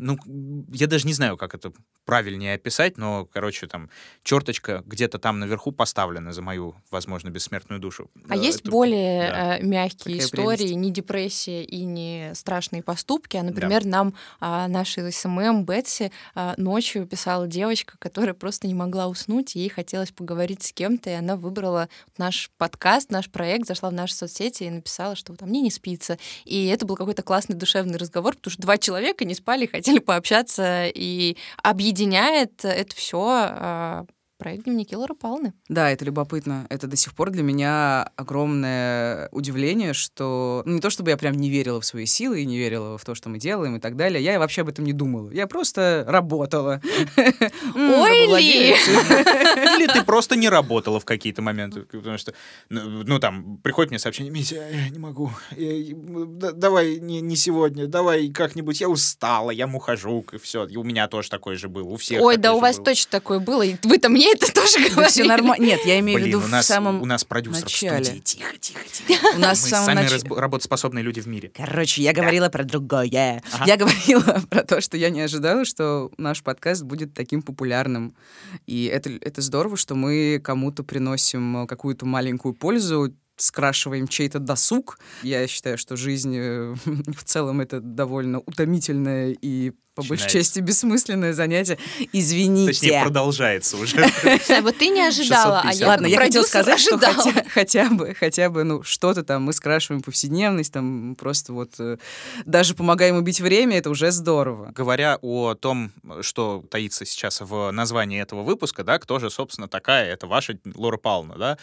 ну, я даже не знаю, как это правильнее описать, но, короче, там черточка где-то там наверху поставлена за мою, возможно, бессмертную душу. А это, есть более да. Э, мягкие Какая истории, прелесть. не депрессия и не страшные поступки, а, например, да. нам а, наша SMM Бетси а, ночью писала девочка, которая просто не могла уснуть, ей хотелось поговорить с кем-то, и она выбрала наш подкаст, наш проект, зашла в наши соцсети и написала, что там мне не спится. И это был какой-то классный душевный разговор, потому что два человека не спали, хотели хотели пообщаться, и объединяет это все а, проект «Дневники Лоры Павловны». Да, это любопытно. Это до сих пор для меня огромное удивление, что... Ну, не то чтобы я прям не верила в свои силы и не верила в то, что мы делаем и так далее. Я вообще об этом не думала. Я просто работала. Ой, Ли! Или ты просто не работала в какие-то моменты. Потому что, ну, ну там, приходит мне сообщение, Митя, я не могу. Давай не сегодня, давай как-нибудь. Я устала, я мухожук, и все. У меня тоже такое же было. У всех Ой, да у вас точно такое было. Вы-то мне это тоже говорили. Все нормально. Нет, я имею в виду в самом У нас продюсер начале. в студии. Тихо, тихо, тихо. У нас Мы самые нач... работоспособные люди в мире. Короче, я говорила про другое. Ага. Я говорила про то, что я не ожидала, что наш подкаст будет таким популярным. И это, это здорово, что мы кому-то приносим какую-то маленькую пользу, скрашиваем чей-то досуг. Я считаю, что жизнь э, в целом это довольно утомительная и по большей части бессмысленное занятие. Извините. Точнее, продолжается уже. Вот ты не ожидала, а я Ладно, я хотела сказать, что хотя бы, хотя бы, ну, что-то там мы скрашиваем повседневность, там просто вот э, даже помогаем убить время, это уже здорово. Говоря о том, что таится сейчас в названии этого выпуска, да, кто же, собственно, такая, это ваша Лора Павловна, да,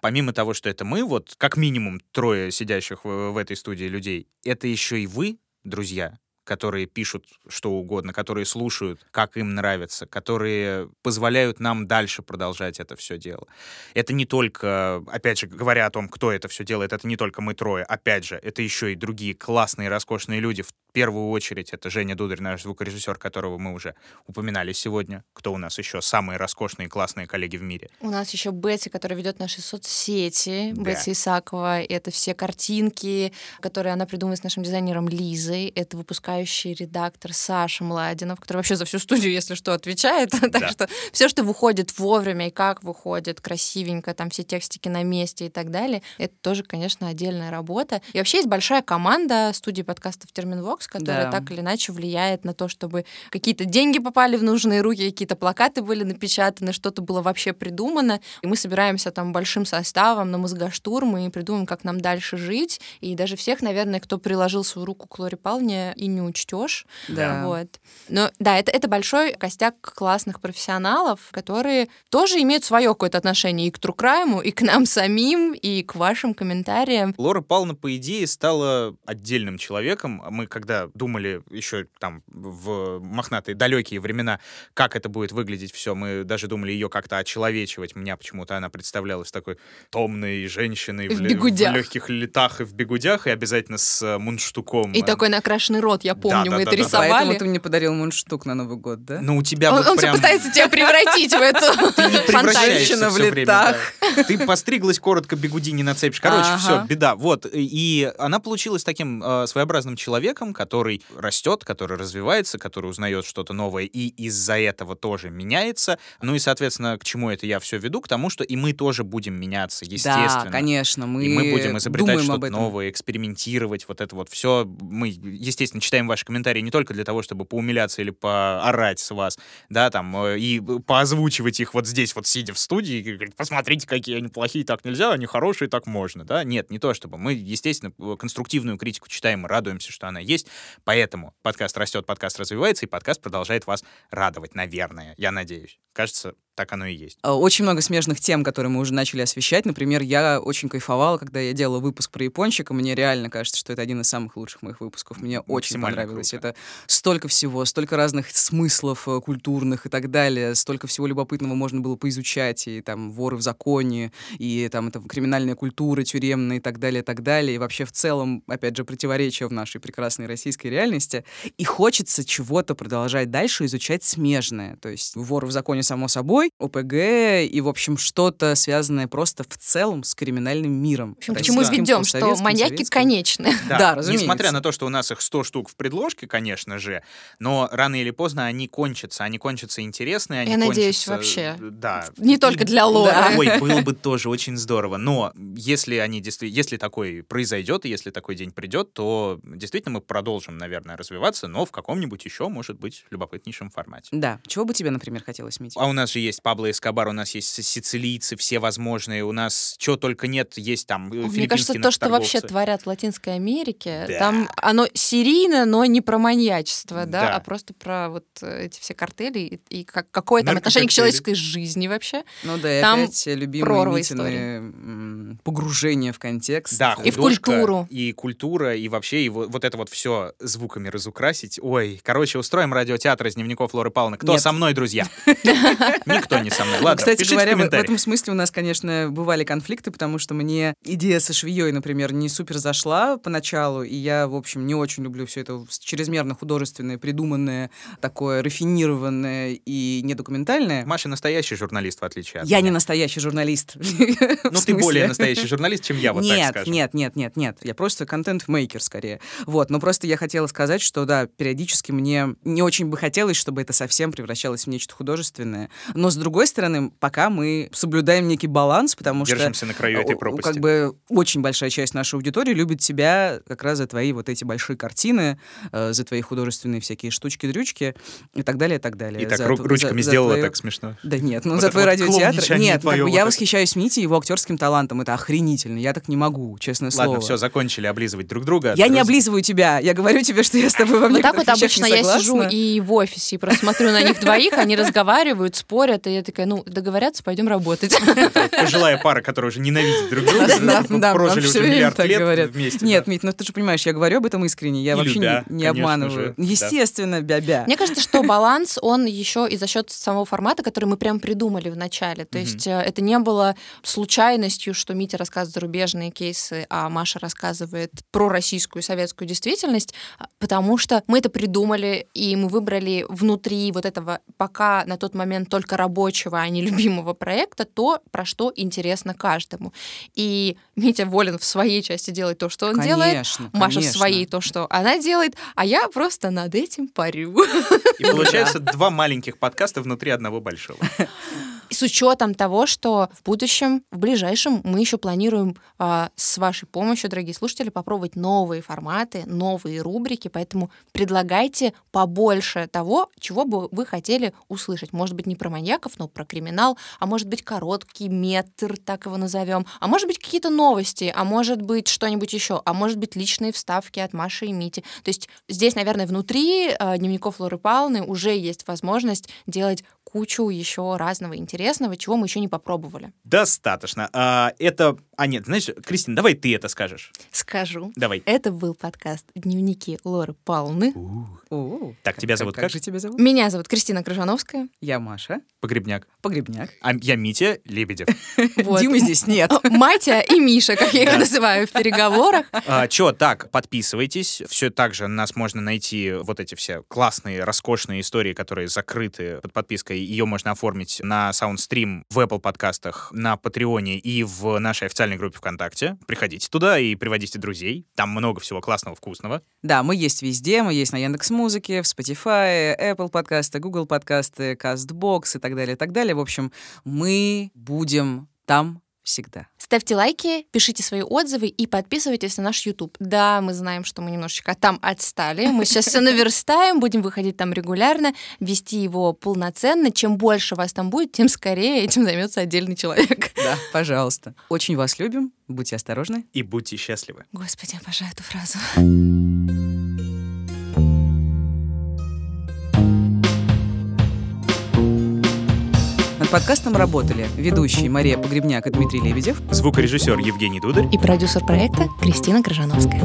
помимо того, что это мы, вот как минимум трое сидящих в, в этой студии людей, это еще и вы, друзья, которые пишут что угодно, которые слушают, как им нравится, которые позволяют нам дальше продолжать это все дело. Это не только, опять же, говоря о том, кто это все делает, это не только мы трое, опять же, это еще и другие классные, роскошные люди, в первую очередь это Женя Дударь, наш звукорежиссер, которого мы уже упоминали сегодня. Кто у нас еще? Самые роскошные, классные коллеги в мире. У нас еще Бетти, которая ведет наши соцсети. Да. Бетти Исакова. Это все картинки, которые она придумывает с нашим дизайнером Лизой. Это выпускающий редактор Саша Младинов, который вообще за всю студию, если что, отвечает. так да. что все, что выходит вовремя и как выходит, красивенько, там все текстики на месте и так далее, это тоже, конечно, отдельная работа. И вообще есть большая команда студии подкастов Терминвокс, ресурс, который да. так или иначе влияет на то, чтобы какие-то деньги попали в нужные руки, какие-то плакаты были напечатаны, что-то было вообще придумано. И мы собираемся там большим составом на мозгоштурм и придумаем, как нам дальше жить. И даже всех, наверное, кто приложил свою руку к Лоре Павловне, и не учтешь. Да. Вот. Но да, это, это большой костяк классных профессионалов, которые тоже имеют свое какое-то отношение и к Трукрайму, и к нам самим, и к вашим комментариям. Лора Павловна, по идее, стала отдельным человеком. Мы, когда думали еще там в мохнатые далекие времена, как это будет выглядеть все, мы даже думали ее как-то очеловечивать. Меня почему-то она представлялась такой томной женщиной в, в, бегудях. в легких летах и в бегудях, и обязательно с э, мундштуком. И такой накрашенный рот, я помню, да, мы да, это да, рисовали. Поэтому ты мне подарил мундштук на Новый год, да? Ну, у тебя он, вот он прям... пытается тебя превратить в эту фантазию в летах. Ты постриглась коротко, бегуди не нацепишь. Короче, все, беда. Вот. И она получилась таким э, своеобразным человеком, который растет, который развивается, который узнает что-то новое и из-за этого тоже меняется. Ну и, соответственно, к чему это я все веду? К тому, что и мы тоже будем меняться, естественно. Да, конечно. Мы и мы будем изобретать что-то новое, экспериментировать, вот это вот все. Мы, естественно, читаем ваши комментарии не только для того, чтобы поумиляться или поорать с вас, да, там, э, и поозвучивать их вот здесь, вот сидя в студии, и говорить, посмотрите, какие они плохие, так нельзя, они хорошие, так можно, да. Нет, не то чтобы. Мы, естественно, конструктивную критику читаем радуемся, что она есть, есть. Поэтому подкаст растет, подкаст развивается, и подкаст продолжает вас радовать, наверное, я надеюсь. Кажется, так оно и есть. А, очень много смежных тем, которые мы уже начали освещать. Например, я очень кайфовала, когда я делала выпуск про япончика. Мне реально кажется, что это один из самых лучших моих выпусков. Мне очень понравилось. Круто. Это столько всего, столько разных смыслов э, культурных и так далее. Столько всего любопытного можно было поизучать. И там воры в законе, и там это криминальная культура тюремная и так далее, и так далее. И вообще в целом, опять же, противоречия в нашей прекрасной российской реальности. И хочется чего-то продолжать дальше изучать смежное. То есть воры в законе, само собой, ОПГ и, в общем, что-то связанное просто в целом с криминальным миром. В общем, к чему ведем, что маньяки конечны. Да, да, разумеется. Несмотря на то, что у нас их 100 штук в предложке, конечно же, но рано или поздно они кончатся. Они кончатся интересные, они Я кончатся... надеюсь, вообще. Да. Не только для лора. Да. Ой, было бы тоже очень здорово. Но если они действительно, если такой произойдет, и если такой день придет, то действительно мы продолжим, наверное, развиваться, но в каком-нибудь еще, может быть, любопытнейшем формате. Да. Чего бы тебе, например, хотелось, Митя? А у нас же есть Пабло Эскобар, у нас есть сицилийцы, все возможные, у нас чего только нет, есть там э, Мне кажется, то, что вообще творят в Латинской Америке, да. там оно серийно, но не про маньячество, да, да. а просто про вот эти все картели и, и как, какое там отношение к человеческой жизни вообще. Ну да, и там опять любимые Митины погружение в контекст. Да, и в культуру. И культура, и вообще и вот, вот это вот все звуками разукрасить. Ой, короче, устроим радиотеатр из дневников Лоры Павловны. Кто Нет. со мной, друзья? Никто не со мной. Ладно, Кстати говоря, в, в этом смысле у нас, конечно, бывали конфликты, потому что мне идея со швеей, например, не супер зашла поначалу, и я, в общем, не очень люблю все это чрезмерно художественное, придуманное, такое рафинированное и недокументальное. Маша настоящий журналист, в отличие от Я меня. не настоящий журналист. Ну, ты более настоящий журналист, чем я, вот нет, так скажем. Нет, нет, нет, нет. Я просто контент-мейкер скорее. Вот, но просто я хотела сказать, что, да, периодически мне не очень бы хотелось, чтобы это совсем превращалось в нечто художественное. Но, с другой стороны, пока мы соблюдаем некий баланс, потому Держимся что... Держимся на краю этой пропасти. Как бы очень большая часть нашей аудитории любит тебя как раз за твои вот эти большие картины, э, за твои художественные всякие штучки-дрючки и так далее, и так далее. И так за, ручками за, сделала за твою... так смешно. Да нет, ну вот за твой вот радиотеатр... Нет, как бы я восхищаюсь Митей его актерским талантом. Это охренительно. Я так не могу, честное Ладно, слово. Ладно, все, закончили облизывать друг друга. Я не облизываю тебя. Я говорю тебе, что я с тобой во мне так вот обычно я сижу и в офисе, и просто смотрю на них двоих, они разговаривают, спорят, и я такая, ну, договорятся, пойдем работать. Пожилая пара, которая уже ненавидит друг друга, прожили уже миллиард лет вместе. Нет, Мить, ну ты же понимаешь, я говорю об этом искренне, я вообще не обманываю. Естественно, бя-бя. Мне кажется, что баланс, он еще и за счет самого формата, который мы прям придумали в начале. То есть э, это не было случайностью, что Митя рассказывает зарубежные кейсы, а Маша рассказывает про российскую советскую действительность, а, потому что мы это придумали, и мы выбрали внутри вот этого пока на тот момент только рабочего, а не любимого проекта то, про что интересно каждому. И Митя волен в своей части делать то, что он конечно, делает, Маша конечно. в своей то, что она делает, а я просто над этим парю. И получается два маленьких подкаста внутри одного большого. с учетом того, что в будущем, в ближайшем мы еще планируем э, с вашей помощью, дорогие слушатели, попробовать новые форматы, новые рубрики, поэтому предлагайте побольше того, чего бы вы хотели услышать. Может быть, не про маньяков, но про криминал, а может быть, короткий метр, так его назовем, а может быть, какие-то новости, а может быть, что-нибудь еще, а может быть, личные вставки от Маши и Мити. То есть здесь, наверное, внутри э, дневников Лоры Павловны уже есть возможность делать кучу еще разного интересного, чего мы еще не попробовали. Достаточно. А, это... А нет, знаешь, Кристина, давай ты это скажешь. Скажу. Давай. Это был подкаст «Дневники Лоры Павловны». Так, тебя зовут как? Как же тебя зовут? Меня зовут Кристина Крыжановская. Я Маша. Погребняк. Погребняк. А я Митя Лебедев. Вот. Димы здесь нет. Матя и Миша, как я их называю в переговорах. А, чё, так, подписывайтесь. Все так же нас можно найти, вот эти все классные, роскошные истории, которые закрыты под подпиской. Ее можно оформить на Soundstream, в Apple подкастах, на Патреоне и в нашей официальной группе ВКонтакте. Приходите туда и приводите друзей. Там много всего классного, вкусного. Да, мы есть везде. Мы есть на Яндекс Музыке, в Spotify, Apple подкасты, Google подкасты, CastBox и так далее, и так далее. В общем, мы будем там всегда. Ставьте лайки, пишите свои отзывы и подписывайтесь на наш YouTube. Да, мы знаем, что мы немножечко там отстали. Мы сейчас все наверстаем, будем выходить там регулярно, вести его полноценно. Чем больше вас там будет, тем скорее этим займется отдельный человек. Да, пожалуйста. Очень вас любим. Будьте осторожны. И будьте счастливы. Господи, обожаю эту фразу. Подкастом работали ведущие Мария Погребняк и Дмитрий Лебедев, звукорежиссер Евгений Дударь и продюсер проекта Кристина Крыжановская.